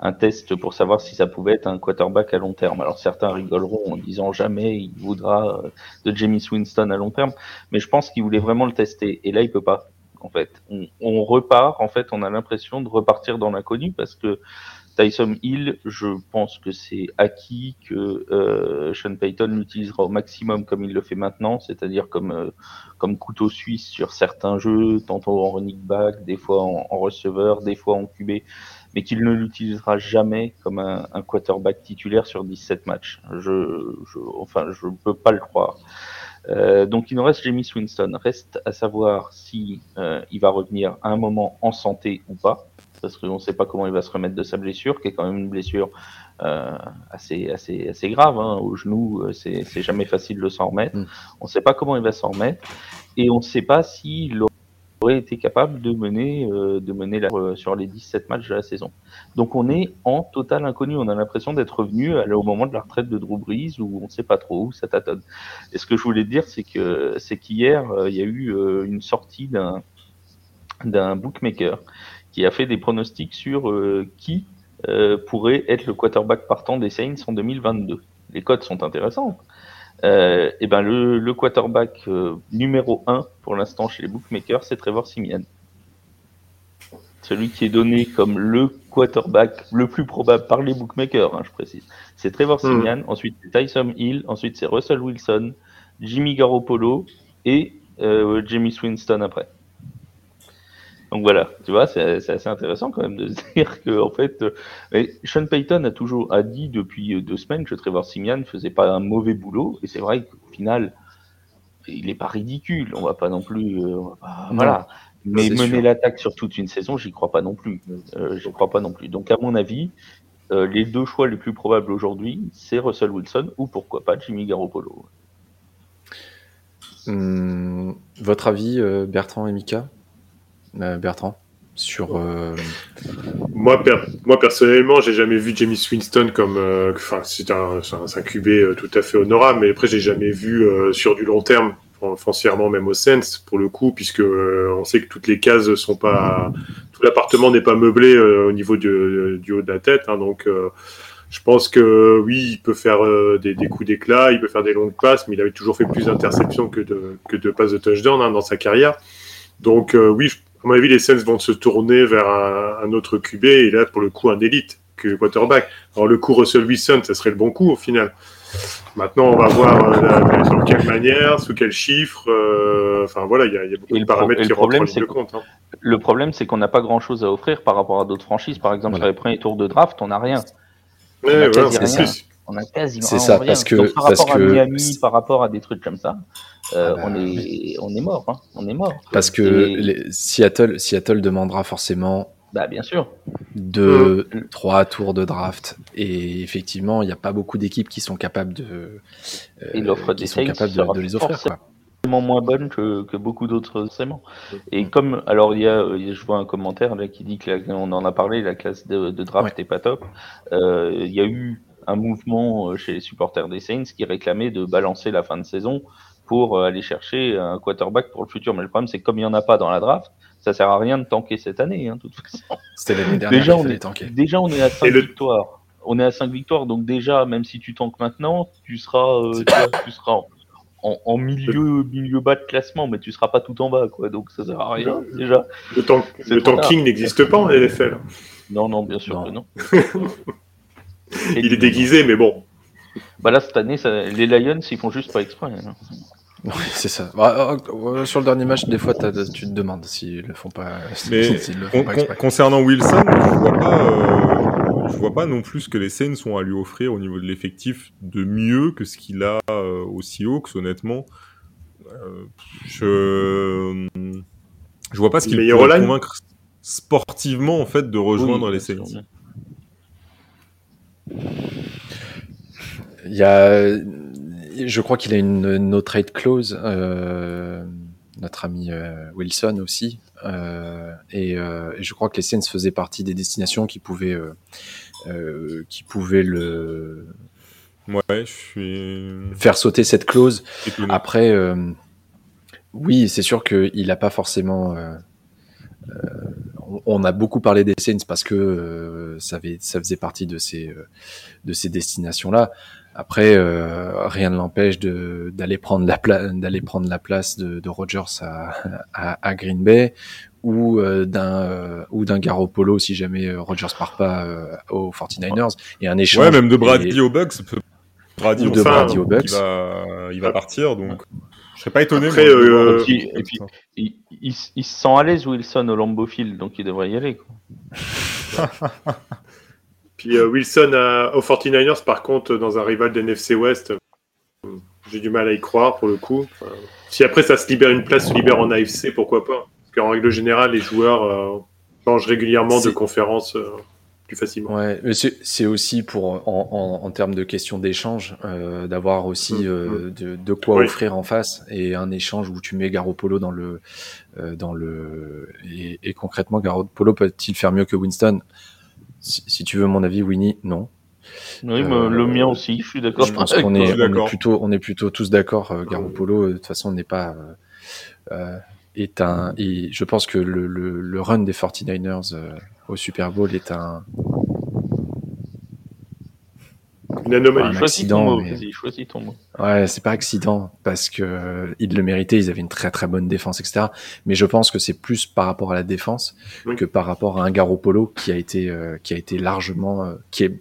un, test pour savoir si ça pouvait être un quarterback à long terme. Alors certains rigoleront en disant jamais il voudra de Jamie Swinston à long terme, mais je pense qu'il voulait vraiment le tester et là il peut pas. En fait, on, on repart. En fait, on a l'impression de repartir dans l'inconnu parce que Tyson Hill, je pense que c'est acquis que euh, Sean Payton l'utilisera au maximum comme il le fait maintenant, c'est-à-dire comme, euh, comme couteau suisse sur certains jeux, tantôt en running back, des fois en, receveur, des fois en QB, mais qu'il ne l'utilisera jamais comme un, un, quarterback titulaire sur 17 matchs. Je, je, enfin, je ne peux pas le croire. Euh, donc il nous reste Jamie Winston. Reste à savoir si euh, il va revenir à un moment en santé ou pas parce qu'on ne sait pas comment il va se remettre de sa blessure, qui est quand même une blessure euh, assez, assez, assez grave. Hein. Au genou, euh, c'est jamais facile de s'en remettre. Mm. On ne sait pas comment il va s'en remettre. Et on ne sait pas s'il aurait été capable de mener, euh, de mener la, sur les 17 matchs de la saison. Donc on est en total inconnu. On a l'impression d'être revenu au moment de la retraite de Drew Brees où on ne sait pas trop où ça tâtonne. Et ce que je voulais dire, c'est que c'est qu'hier, il y a eu une sortie d'un d'un bookmaker qui a fait des pronostics sur euh, qui euh, pourrait être le quarterback partant des Saints en 2022. Les codes sont intéressants. Euh, et ben le, le quarterback euh, numéro 1 pour l'instant chez les bookmakers, c'est Trevor Simian. Celui qui est donné comme le quarterback le plus probable par les bookmakers, hein, je précise. C'est Trevor hmm. Simian, ensuite c'est Tyson Hill, ensuite c'est Russell Wilson, Jimmy Garoppolo et euh, Jamie Swinston après. Donc voilà, tu vois, c'est assez intéressant quand même de se dire que en fait, euh, Sean Payton a toujours a dit depuis euh, deux semaines que Trevor Simian faisait pas un mauvais boulot, et c'est vrai qu'au final, il est pas ridicule. On va pas non plus, euh, voilà. Mais mener l'attaque sur toute une saison, j'y crois pas non plus. Euh, j'y crois pas non plus. Donc à mon avis, les deux choix les plus probables aujourd'hui, c'est Russell Wilson ou pourquoi pas Jimmy Garoppolo. Hum, votre avis, Bertrand et Mika? Bertrand sur euh, moi, moi personnellement j'ai jamais vu Jamie Swinston comme euh, enfin c'est un, un, QB tout à fait honorable mais après j'ai jamais vu sur du long terme foncièrement même au sens pour le coup puisque on sait que toutes les cases sont pas tout l'appartement n'est pas meublé au niveau du, du, haut de la tête hein, donc je pense que oui, il peut faire des, des, coups d'éclat, il peut faire des longues passes, mais il avait toujours fait plus d'interceptions que de, que de passes de touchdown hein, dans sa carrière. Donc oui, je à mon avis, les Saints vont se tourner vers un, autre QB et là, pour le coup, un élite que quarterback. Alors, le coup Russell Wilson, ça serait le bon coup au final. Maintenant, on va voir euh, sur quelle manière, sous quel chiffre. euh, Enfin voilà, il y, a- il y a beaucoup Et de le paramètres qui le rentrent en ligne de compte. hein. Le problème, c'est qu'on n'a pas grand-chose à offrir par rapport à d'autres franchises. Par exemple, Voilà. sur les premiers tours de draft, on n'a rien. Ouais, voilà, On a quasiment C'est ça, parce que- Donc, par parce rapport que- à Miami, par rapport à des trucs comme ça, euh, Ah bah, on est on est mort. hein. On est mort. Parce que Et- les- Seattle, Seattle demandera forcément Bah bien sûr. deux, Mm. trois tours de draft. Et effectivement, il n'y a pas beaucoup d'équipes qui sont capables de, euh, Et l'offre qui des sont capables de, les offrir. Quoi. tellement moins bonne que, que beaucoup d'autres. Et comme alors il y a, euh, je vois un commentaire là qui dit que on en a parlé, la classe de, de draft Ouais. est pas top. Euh, Il y a eu un mouvement euh, chez les supporters des Saints qui réclamait de balancer la fin de saison pour euh, aller chercher un quarterback pour le futur. Mais le problème c'est que comme il y en a pas dans la draft, ça sert à rien de tanker cette année. Hein, de toute façon. C'était l'année dernière Déjà qu'il on est tanker. déjà on est à 5 Et le- victoires. On est à 5 victoires, donc déjà, même si tu tankes maintenant, tu seras, euh, tu, vois, tu seras en, en- en milieu, milieu bas de classement, mais tu seras pas tout en bas, quoi. Donc ça sert à rien, déjà. Le, tank- C'est le tanking n'existe pas en NFL. Non, non, bien sûr Non. que non. Il est déguisé, mais bon. Bah là, cette année, ça- les Lions, ils font juste pas exprès. hein. Oui, c'est ça. Bah, euh, euh, sur le dernier match, des fois, tu te demandes s'ils le font pas. Mais le font con- pas exprès. concernant Wilson, je vois pas, euh, je vois pas non plus ce que les Saints ont à lui offrir au niveau de l'effectif de mieux que ce qu'il a euh, aux Seahawks, honnêtement. Euh, je, je vois pas ce qu'il O-line? convaincre sportivement en fait de rejoindre Oui, les Saints. Il y a, je crois qu'il a une no trade clause, euh, notre ami euh, Wilson aussi, euh, et, et je crois que les Saints faisaient partie des destinations qui pouvaient, qui pouvaient le Ouais, je suis faire sauter cette clause. Après, oui, c'est sûr qu'il n'a pas forcément. Euh, on- a beaucoup parlé des Saints parce que euh, ça, avait, ça faisait partie de ces, euh, de ces destinations-là. Après, euh, rien ne l'empêche d'aller prendre la pla- d'aller prendre la place de, de Rodgers à, à, à Green Bay ou d'un ou d'un Garoppolo si jamais Rodgers part pas aux 49ers et un échange Ouais, même de Brady et- aux Bucks. Brady, de aux Bucks. va, il va partir, donc je serais pas étonné. Après, de euh, voir- Et puis- et puis- Il, il, il se sent à l'aise, Wilson, au Lambeau Field, donc il devrait y aller. Quoi. Puis euh, Wilson à- aux 49ers, par contre, dans un rival d'NFC West, euh, j'ai du mal à y croire pour le coup. Enfin, si après ça se libère une place, se libère en AFC, pourquoi pas? Parce qu'en règle générale, les joueurs euh, changent régulièrement de conférence euh, plus facilement. Ouais, mais c'est aussi pour en, en, en termes de questions d'échange euh, d'avoir aussi Mm, euh, de, de quoi Oui. offrir en face et un échange où tu mets Garoppolo dans le euh, dans le et, et concrètement Garoppolo peut-il faire mieux que Winston? Si, si tu veux mon avis, Winnie, non. Oui, mais Euh, le mien aussi, je suis d'accord. Je pense qu'on est, on plutôt on est plutôt tous d'accord. euh, Garoppolo de toute façon n'est pas est un et je pense que le, le, le run des 49ers euh, au Super Bowl est un Une anomalie. Un Choisis accident, ton mot, mais-. Ouais, c'est pas accident parce que euh, ils le méritaient, ils avaient une très très bonne défense, etc. Mais je pense que c'est plus par rapport à la défense Oui. que par rapport à un Garoppolo qui a été euh, qui a été largement euh, qui est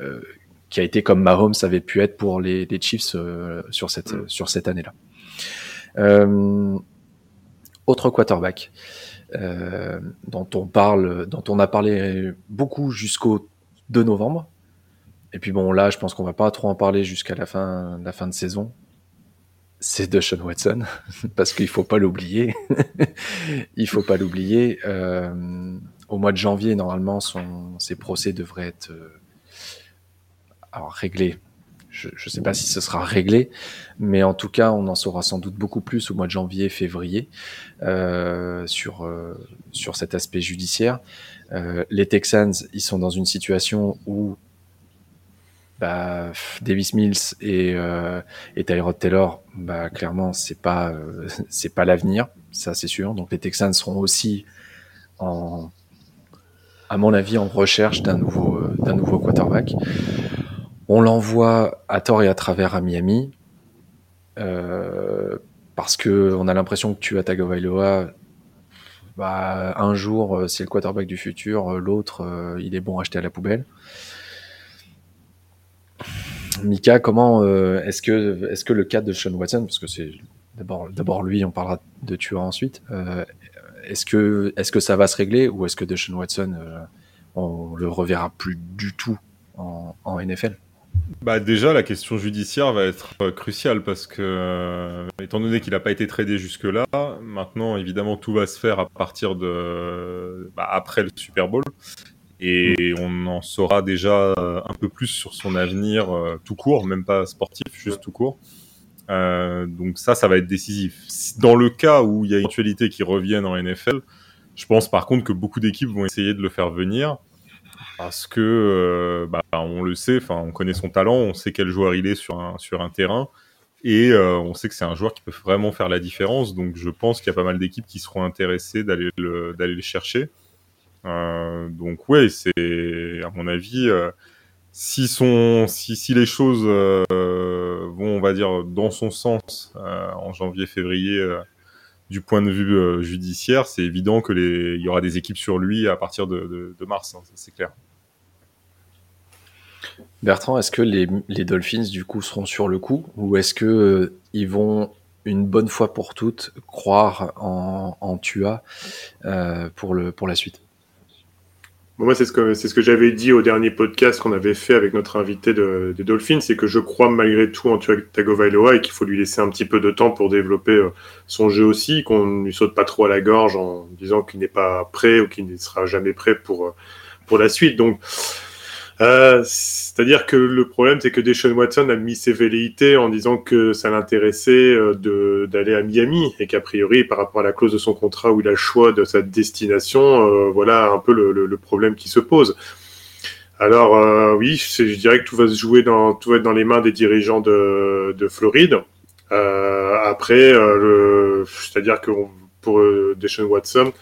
euh, qui a été comme Mahomes avait pu être pour les, les Chiefs euh, sur cette Mm. sur cette année-là. Euh, autre quarterback euh, dont on parle, dont on a parlé beaucoup jusqu'au 2 novembre. Et puis bon, là, je pense qu'on va pas trop en parler jusqu'à la fin, la fin de saison. C'est Deshaun Watson, parce qu'il faut pas l'oublier. Il faut pas l'oublier. Euh, au mois de janvier, normalement, son, ses procès devraient être euh, alors réglés. Je ne sais pas si ce sera réglé, mais en tout cas, on en saura sans doute beaucoup plus au mois de janvier, février, euh, sur euh, sur cet aspect judiciaire. Euh, les Texans, ils sont dans une situation où bah, Davis Mills et, euh, et Tyrod Taylor, bah, clairement, c'est pas, euh, c'est pas l'avenir, ça c'est sûr. Donc les Texans seront aussi en, à mon avis, en recherche d'un nouveau, euh, d'un nouveau quarterback. On l'envoie à tort et à travers à Miami, euh, parce que on a l'impression que tu as Tagovailoa, bah, un jour euh, c'est le quarterback du futur, euh, l'autre il est bon à acheter à la poubelle. Mika, comment est-ce que est-ce que le cas de Sean Watson, parce que c'est d'abord lui, on parlera de Tua ensuite. est-ce que ça va se régler ou est-ce que de Sean Watson on le reverra plus du tout en NFL bah déjà, la question judiciaire va être euh, cruciale parce que, euh, étant donné qu'il n'a pas été tradé jusque-là, maintenant, évidemment, tout va se faire à partir de bah, après le Super Bowl et on en saura déjà euh, un peu plus sur son avenir tout court, même pas sportif, juste tout court. donc ça, ça va être décisif. Dans le cas où il y a une actualité qui revienne en NFL, je pense par contre que beaucoup d'équipes vont essayer de le faire venir parce que euh, bah, on le sait, on connaît son talent, on sait quel joueur il est sur un terrain et euh, on sait que c'est un joueur qui peut vraiment faire la différence. Donc je pense qu'il y a pas mal d'équipes qui seront intéressées d'aller le chercher. Euh, donc ouais, c'est à mon avis si les choses vont on va dire dans son sens en janvier février du point de vue judiciaire, c'est évident que les il y aura des équipes sur lui à partir de, de, mars, hein, c'est clair. Bertrand, est-ce que les, Dolphins du coup seront sur le coup ou est-ce que euh, vont une bonne fois pour toutes croire en, Tua euh, pour, le, pour la suite? Moi, c'est ce que, ce que j'avais dit au dernier podcast qu'on avait fait avec notre invité des Dolphins, c'est que je crois malgré tout en Tua Tagovailoa et qu'il faut lui laisser un petit peu de temps pour développer euh, son jeu aussi, qu'on ne lui saute pas trop à la gorge en disant qu'il n'est pas prêt ou qu'il ne sera jamais prêt pour, pour la suite. Donc, euh, c'est-à-dire que le problème, c'est que Deshaun Watson a mis ses velléités en disant que ça l'intéressait euh, d'aller à Miami et qu'a priori, par rapport à la clause de son contrat où il a le choix de sa destination, euh, voilà un peu le, problème qui se pose. Alors oui, je dirais que tout va se jouer dans tout va être dans les mains des dirigeants de, de Floride. après, c'est-à-dire que pour Deshaun Watson,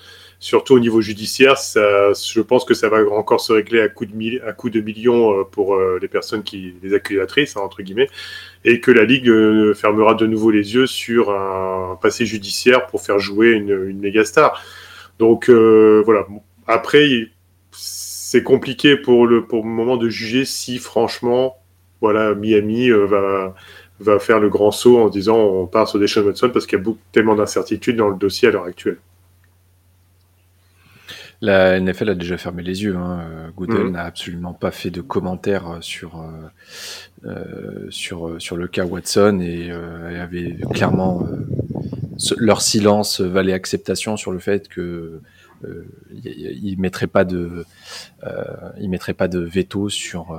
surtout au niveau judiciaire, ça, je pense que ça va encore se régler à coup de, millions euh, pour euh, les personnes qui, les accusatrices, hein, entre guillemets, et que la Ligue euh, fermera de nouveau les yeux sur un passé judiciaire pour faire jouer une, une star. Donc voilà. Après, c'est compliqué pour le, pour le moment de juger si franchement, voilà, Miami va va faire le grand saut en disant on part sur Deshaun Watson parce qu'il y a beaucoup, tellement d'incertitudes dans le dossier à l'heure actuelle. La NFL a déjà fermé les yeux. Hein. Euh, Goodell mhm. n'a absolument pas fait de commentaires euh, sur, euh, euh, sur, sur le cas Watson et euh, avait clairement leur silence valait acceptation sur le fait que il mettrait pas de il mettrait pas de veto sur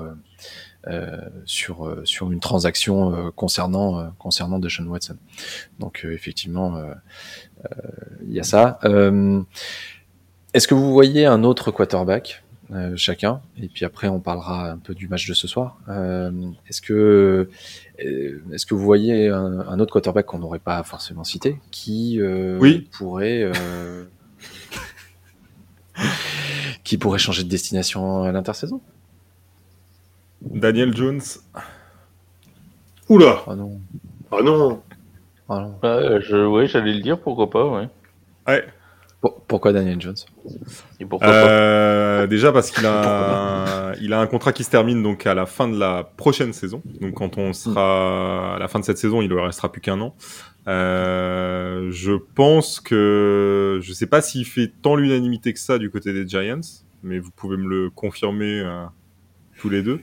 sur sur une transaction concernant concernant Deshaun Watson. Donc effectivement il y a ça. Est-ce que vous voyez un autre quarterback euh, chacun? Et puis après, on parlera un peu du match de ce soir. Euh, est-ce que euh, est-ce que vous voyez un, autre quarterback qu'on n'aurait pas forcément cité qui pourrait qui pourrait changer de destination à l'intersaison? Daniel Jones. Oula Ah non. Ah non. Ah non. je, ouais, j'allais le dire, pourquoi pas, ouais. Ouais pourquoi Daniel Jones? Et pourquoi euh, Déjà parce qu'il a, un, il a un contrat qui se termine donc à la fin de la prochaine saison. Donc quand on sera à la fin de cette saison, il ne restera plus qu'un an. Euh, je pense que je sais pas s'il fait tant l'unanimité que ça du côté des Giants, mais vous pouvez me le confirmer euh, tous les deux.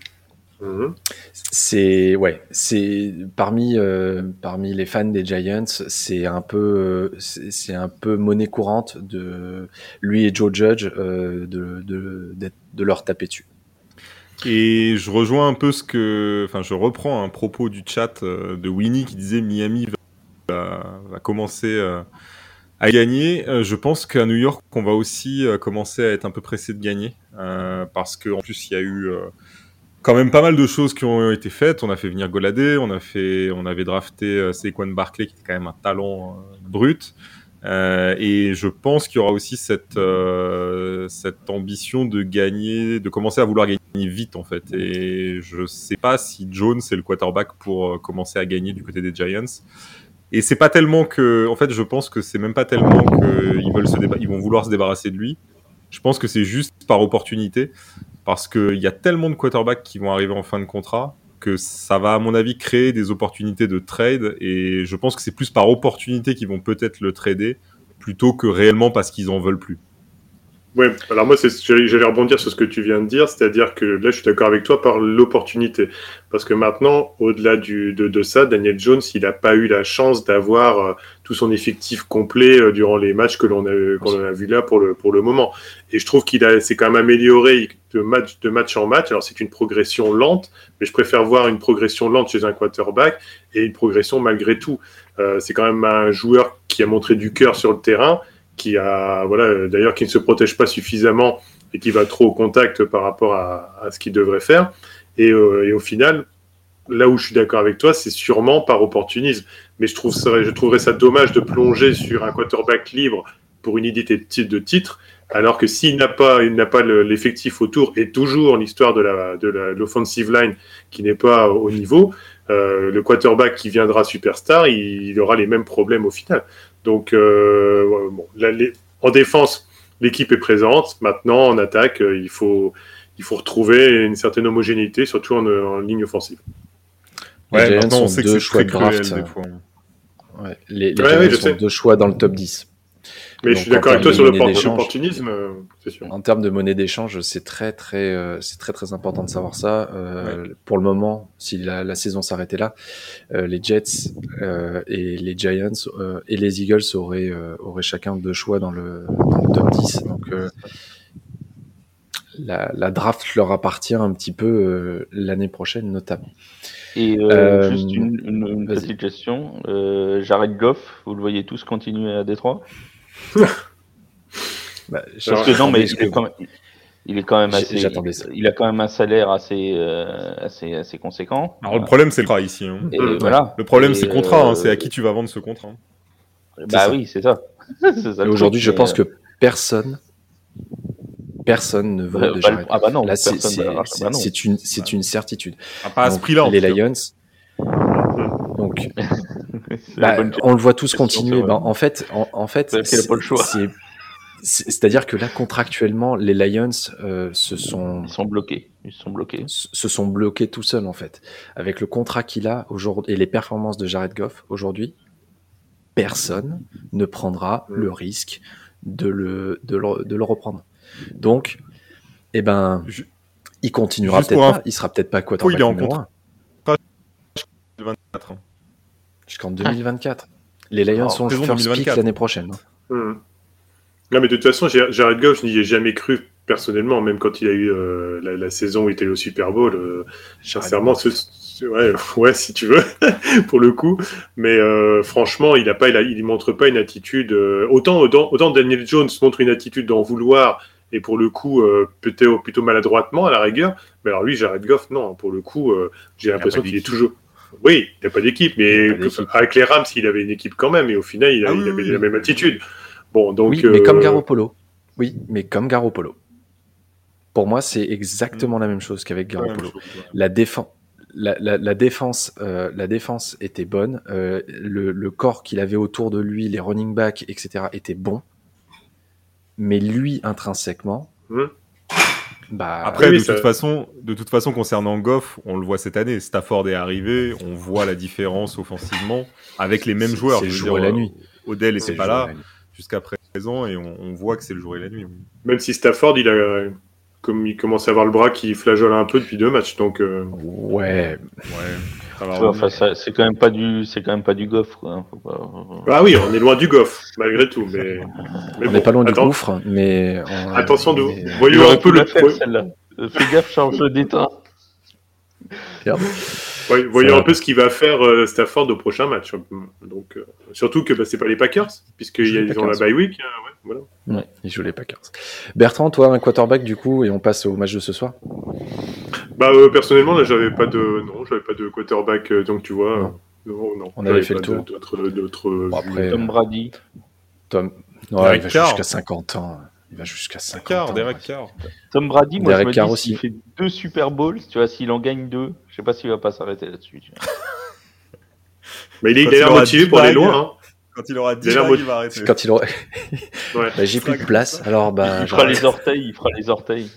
Mhm. C'est ouais, c'est parmi euh, parmi les fans des Giants, c'est un peu c'est un peu monnaie courante de lui et Joe Judge euh, de, de, de, leur taper dessus. Et je rejoins un peu ce que, enfin, je reprends un propos du chat euh, de Winnie qui disait Miami va, va commencer à gagner. je pense qu'à New York, on va aussi commencer à être un peu pressé de gagner parce qu'en plus il y a eu quand même pas mal de choses qui ont été faites. On a fait venir Goladé, on a fait, on avait drafté euh, Saquon Barclay qui est quand même un talent euh, brut. Euh, et je pense qu'il y aura aussi cette ambition de gagner, de commencer à vouloir gagner vite en fait. Et je sais pas si Jones est le quarterback pour commencer à gagner du côté des Giants. Et c'est pas tellement que, en fait, je pense que c'est même pas tellement qu'ils veulent se ils vont vouloir se débarrasser de lui. Je pense que c'est juste par opportunité parce qu'il y a tellement de quarterbacks qui vont arriver en fin de contrat que ça va, à mon avis, créer des opportunités de trade. Et je pense que c'est plus par opportunité qu'ils vont peut-être le trader plutôt que réellement parce qu'ils en veulent plus. Ouais, alors moi, j'allais rebondir sur ce que tu viens de dire, c'est-à-dire que là, je suis d'accord avec toi par l'opportunité. Parce que maintenant, au-delà de, de, ça, Daniel Jones, il n'a pas eu la chance d'avoir euh, tout son effectif complet euh, durant les matchs que l'on a, a vu là pour le, pour le moment. Et je trouve qu'il s'est quand même amélioré de match, de match en match. Alors, c'est une progression lente, mais je préfère voir une progression lente chez un quarterback et une progression malgré tout. Euh, c'est quand même un joueur qui a montré du cœur sur le terrain qui a, voilà, d'ailleurs, qui ne se protège pas suffisamment et qui va trop au contact par rapport à, ce qu'il devrait faire. Et, euh, et, au final, là où je suis d'accord avec toi, c'est sûrement par opportunisme. Mais je, trouve je trouverais ça dommage de plonger sur un quarterback libre pour une idée de titre, alors que s'il n'a pas, il n'a pas l'effectif autour et toujours l'histoire de la de l'offensive line qui n'est pas au niveau, euh, le quarterback qui viendra superstar, il, aura les mêmes problèmes au final. Donc, euh, bon, en défense, l'équipe est présente. Maintenant, en attaque, euh, il faut, il faut retrouver une certaine homogénéité, surtout en, ligne offensive. Ouais, les maintenant, on sait deux choix de draft. Ouais, les les ouais, sont deux choix dans le top 10. Mais je suis d'accord avec toi sur l'opportunisme, euh, c'est sûr. En termes de monnaie d'échange, c'est très très euh, c'est très très important de savoir ça. Euh, Pour le moment, si la, la saison s'arrêtait là, euh, les Jets euh, et les Giants et les Eagles auraient auraient chacun deux choix dans le, dans le top 10. Donc la, la, draft leur appartient un petit peu l'année prochaine notamment. Et euh, juste une, une, une petite question. Euh, Jared Goff, vous le voyez tous continuer à Détroit? bah, Parce que non, mais il est, quand même, il est quand même assez. Il a quand même un salaire assez, euh, assez, assez conséquent. Alors le problème, c'est le contrat ici. Hein. Et voilà. Le problème, c'est le contrat. Hein, c'est à qui tu vas vendre ce contrat. Bah oui, c'est ça. ça Aujourd'hui, je pense que personne personne ne veut de Jared. Ah bah non, c'est une, c'est une certitude. Ah, pas à ce prix-là. Les Lions. Donc, bah, on le voit tous continuer. Bah, en fait, en, fait, c'est-à-dire que là, contractuellement, les Lions euh, se sont, Ils sont bloqués. Ils sont bloqués. Se sont bloqués tout seuls en fait, avec le contrat qu'il a aujourd'hui et les performances de Jared Goff aujourd'hui. Personne ne prendra le risque de le, de le, de le reprendre. Donc, eh ben, il continuera peut-être pas. Il sera peut-être pas quoi il est en contrat. Jusqu'en 2024. Les Lions sont first pick l'année prochaine. Hmm. Non, mais de toute façon, Jared Goff, je n'y ai jamais cru personnellement, même quand il a eu euh, la, saison où il était au Super Bowl. Euh, sincèrement, ouais, ouais, si tu veux, pour le coup. Mais euh, franchement, il a pas, il, il montre pas une attitude. autant, autant, autant Daniel Jones montre une attitude d'en vouloir et pour le coup, euh, plutôt maladroitement à la rigueur. Mais alors lui, Jared Goff, non, pour le coup, euh, j'ai l'impression qu'il est toujours. Oui, il n'a pas d'équipe, mais avec les Rams, il avait une équipe quand même, et au final, il, ah avait la même attitude. Bon, donc. Oui, mais comme euh, Garoppolo. Oui, mais comme Garoppolo. Pour moi, c'est exactement la même chose qu'avec Garoppolo. La, défense. La, la, défense, la défense était bonne. le, le, corps qu'il avait autour de lui, les running backs, etc., étaient bons mais lui intrinsèquement. Mmh. Bah, Après, de, toute façon, de toute façon, concernant Goff, on le voit cette année. Stafford est arrivé, on voit la différence offensivement avec les mêmes joueurs. C'est le jour et la nuit. Odell n'était pas là jusqu'à présent et on, voit que c'est le jour et la nuit. Même si Stafford, il a comme il commence à avoir le bras qui flageole un peu depuis deux matchs, donc. Euh, ouais. Ouais c'est quand même pas du, c'est quand même pas du goff. Quoi. Ah oui, on est loin du goff, malgré tout, mais. on n'est pas loin du gouffre, mais. Attention, de... voyons un peu le. Euh, fais gaffe, change d'état. voyons un peu ce qu'il va faire euh, Stafford au prochain match. Donc, euh, surtout que bah, c'est pas les Packers, puisqu'ils ont la bye week. Hein, voilà. ouais, ils jouent les Packers. Bertrand, toi, un quarterback du coup, et on passe au match de ce soir. Bah euh, personnellement là j'avais pas de non j'avais pas de quarterback euh, donc tu vois non, non, non. On avait fait le tour. d'autres d'autres bon, après Tom Brady. Tom non, il va jusqu'à 50 ans. Il va jusqu'à 50 Carr, ans Derek Carr. Tom Brady moi Derek je me dis aussi. fait deux Super Bowls tu vois s'il en gagne deux je sais pas s'il va pas s'arrêter là-dessus mais il est, il l'air motivé pour aller loin hein. Quand il aura 10 ans, il va arrêter. Quand il aura... ouais. bah, j'ai plus de place, alors bah... Il fera les orteils, il fera les orteils.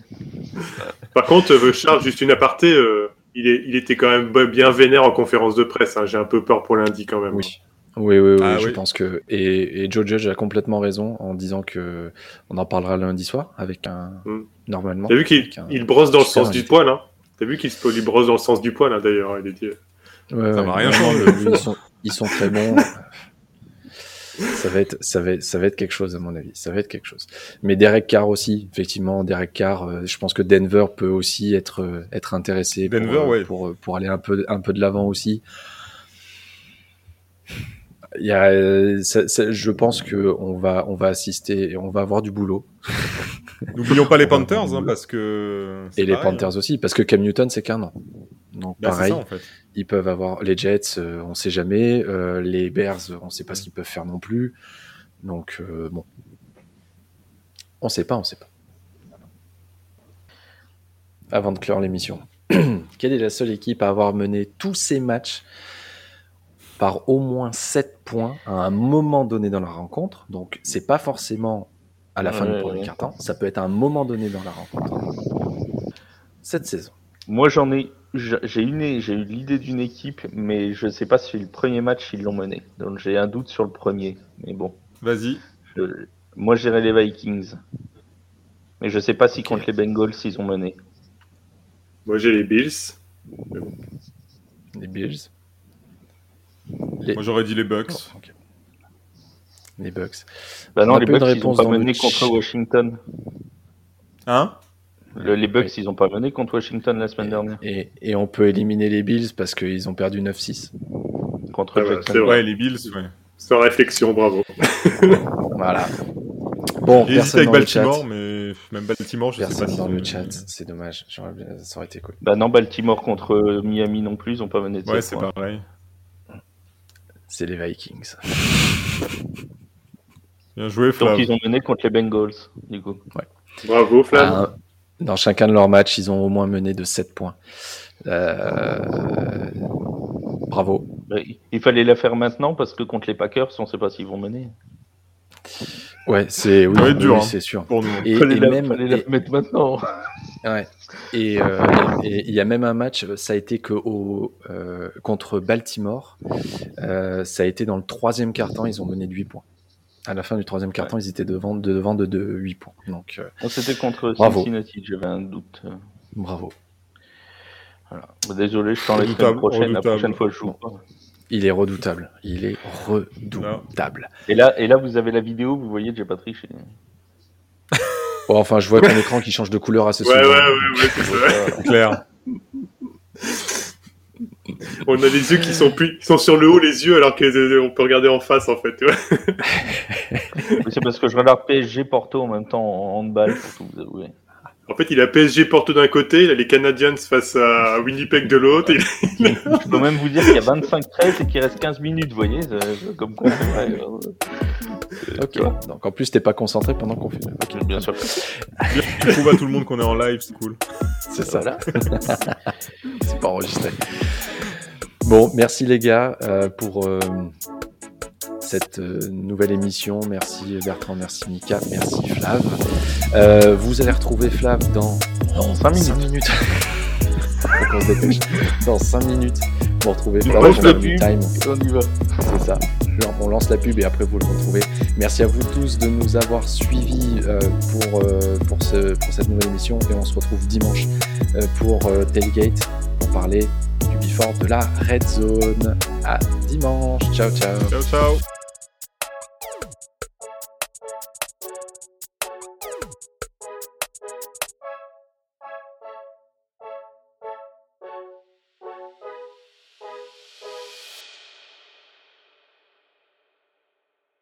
Par contre, euh, Charles, juste une aparté, euh, il, est, il était quand même bien vénère en conférence de presse. hein. J'ai un peu peur pour lundi quand même. Oui. Oui, oui, oui, Ah je oui. pense que. Et, et Joe Judge a complètement raison en disant que on en parlera lundi soir avec un. Mm. Normalement. T'as vu qu'il un- il brosse dans le sens du poil, hein T'as vu qu'il se il brosse dans le sens du poil, hein, d'ailleurs. Il est dit. Ouais, Ça ouais, va rien ils, sont, ils sont très bons. Ça va, être, ça, va être, ça va être quelque chose, à mon avis. Ça va être quelque chose. Mais Derek Carr aussi, effectivement, Derek Carr, euh, je pense que Denver peut aussi être, euh, être intéressé pour, Denver, euh, ouais. pour, pour aller un peu, un peu de l'avant aussi. Il y a, ça- ça- je pense que on va, on va assister et on va avoir du boulot. N'oublions pas les Panthers, hein, parce que. Et les pareil, Panthers aussi, parce que Cam Newton, c'est qu'un an. Donc. Bah, pareil. ça, en fait. Ils peuvent avoir les Jets, euh, on sait jamais. Euh, les Bears, on sait pas ce qu'ils peuvent faire non plus. Donc euh, bon, on sait pas, on sait pas. Avant de clore l'émission, quelle est la seule équipe à avoir mené tous ces matchs par au moins 7 points à un moment donné dans la rencontre? Donc c'est pas forcément à la fin Ouais, du premier ouais. quart-temps, ça peut être à un moment donné dans la rencontre. Cette saison. Moi, j'en ai. J'ai une, j'ai eu l'idée d'une équipe, mais je sais pas si le premier match ils l'ont mené. Donc j'ai un doute sur le premier. Mais bon, Vas-y. je- moi j'irai les Vikings. Mais je sais pas si contre les Bengals ils ont mené. Moi, j'ai les Bills. Les Bills. Les... Moi, j'aurais dit les Bucks. Oh. Les Bucks. Bah On non, a les pas eu de Bucks ils ont réponse pas dans le mené chat. contre Washington. Hein? Le- les Bucks ils ont pas mené contre Washington la semaine dernière. Et, et on peut éliminer les Bills parce qu'ils ont perdu 9-6. Contre Ah ouais, Jackson. c'est vrai. Ouais, les Bills, ouais. Sans réflexion, bravo. Voilà. Bon, J'ai hésité personne avec dans le chat. Baltimore, mais même Baltimore, je sais pas Personne si dans le chat, c'est dommage. Bien- Ça aurait été cool. Bah non, Baltimore contre euh, Miami non plus, ils ont pas mené de Ouais, c'est pareil. C'est les Vikings. Bien joué, Donc Flav. ils ont mené contre les Bengals, du coup. Bravo. Ah, dans chacun de leurs matchs, ils ont au moins mené de 7 points. Euh, Bravo. Il fallait la faire maintenant parce que contre les Packers, on sait pas s'ils vont mener. Ouais, c'est oui, oui, dur, oui, hein. c'est sûr. Pour nous. Et, fallait et la, même, fallait la et- mettre maintenant. Ouais. Et euh, et il y a même un match, ça a été que au, euh, contre Baltimore, euh, ça a été dans le troisième quart-temps, ils ont mené de 8 points. À la fin du troisième quart-temps, ils étaient devant de, devant de, de 8 points. Donc, euh, C'était contre Bravo. Cincinnati, j'avais un doute. Euh, bravo. Voilà. Désolé, je t'en laisse la prochaine. La redoutable. prochaine fois, je joue. Il est redoutable. Il est redoutable. Et là, et là, vous avez la vidéo, vous voyez que j'ai pas triché. Bon, enfin, je vois ton écran qui change de couleur assez Ouais, souvent. ouais, ouais, ouais, c'est ça. On a les yeux qui sont plus, ils sont sur le haut les yeux alors qu'on peut regarder en face en fait. tu vois. Mais C'est parce que je regarde PSG Porto en même temps en handball, pour tout vous avouer. En fait, il a PSG Porto d'un côté, il a les Canadiens face à Winnipeg de l'autre. il- Je peux même vous dire qu'il y a 25-13 et qu'il reste 15 minutes, vous voyez, comme quoi. ouais, euh, Ok. Donc, en plus, t'es pas concentré pendant qu'on fait. Ok, bien sûr. Tu prouves à tout le monde qu'on est en live, c'est cool. C'est ça. Voilà. C'est pas enregistré. Bon, merci les gars euh, pour euh, cette euh, nouvelle émission. Merci Bertrand, merci Mika, merci Flav. Vous allez retrouver Flav dans, Dans 5 minutes. qu'on se dépêche. Dans 5 minutes. Vous retrouvez Flav dans la pub. time. On y va. C'est ça. Genre, on lance la pub et après vous le retrouvez. Merci à vous tous de nous avoir suivis pour, pour, ce, pour cette nouvelle émission et on se retrouve dimanche pour Tailgate pour parler before de la Red Zone. À dimanche. Ciao, ciao. Ciao, ciao.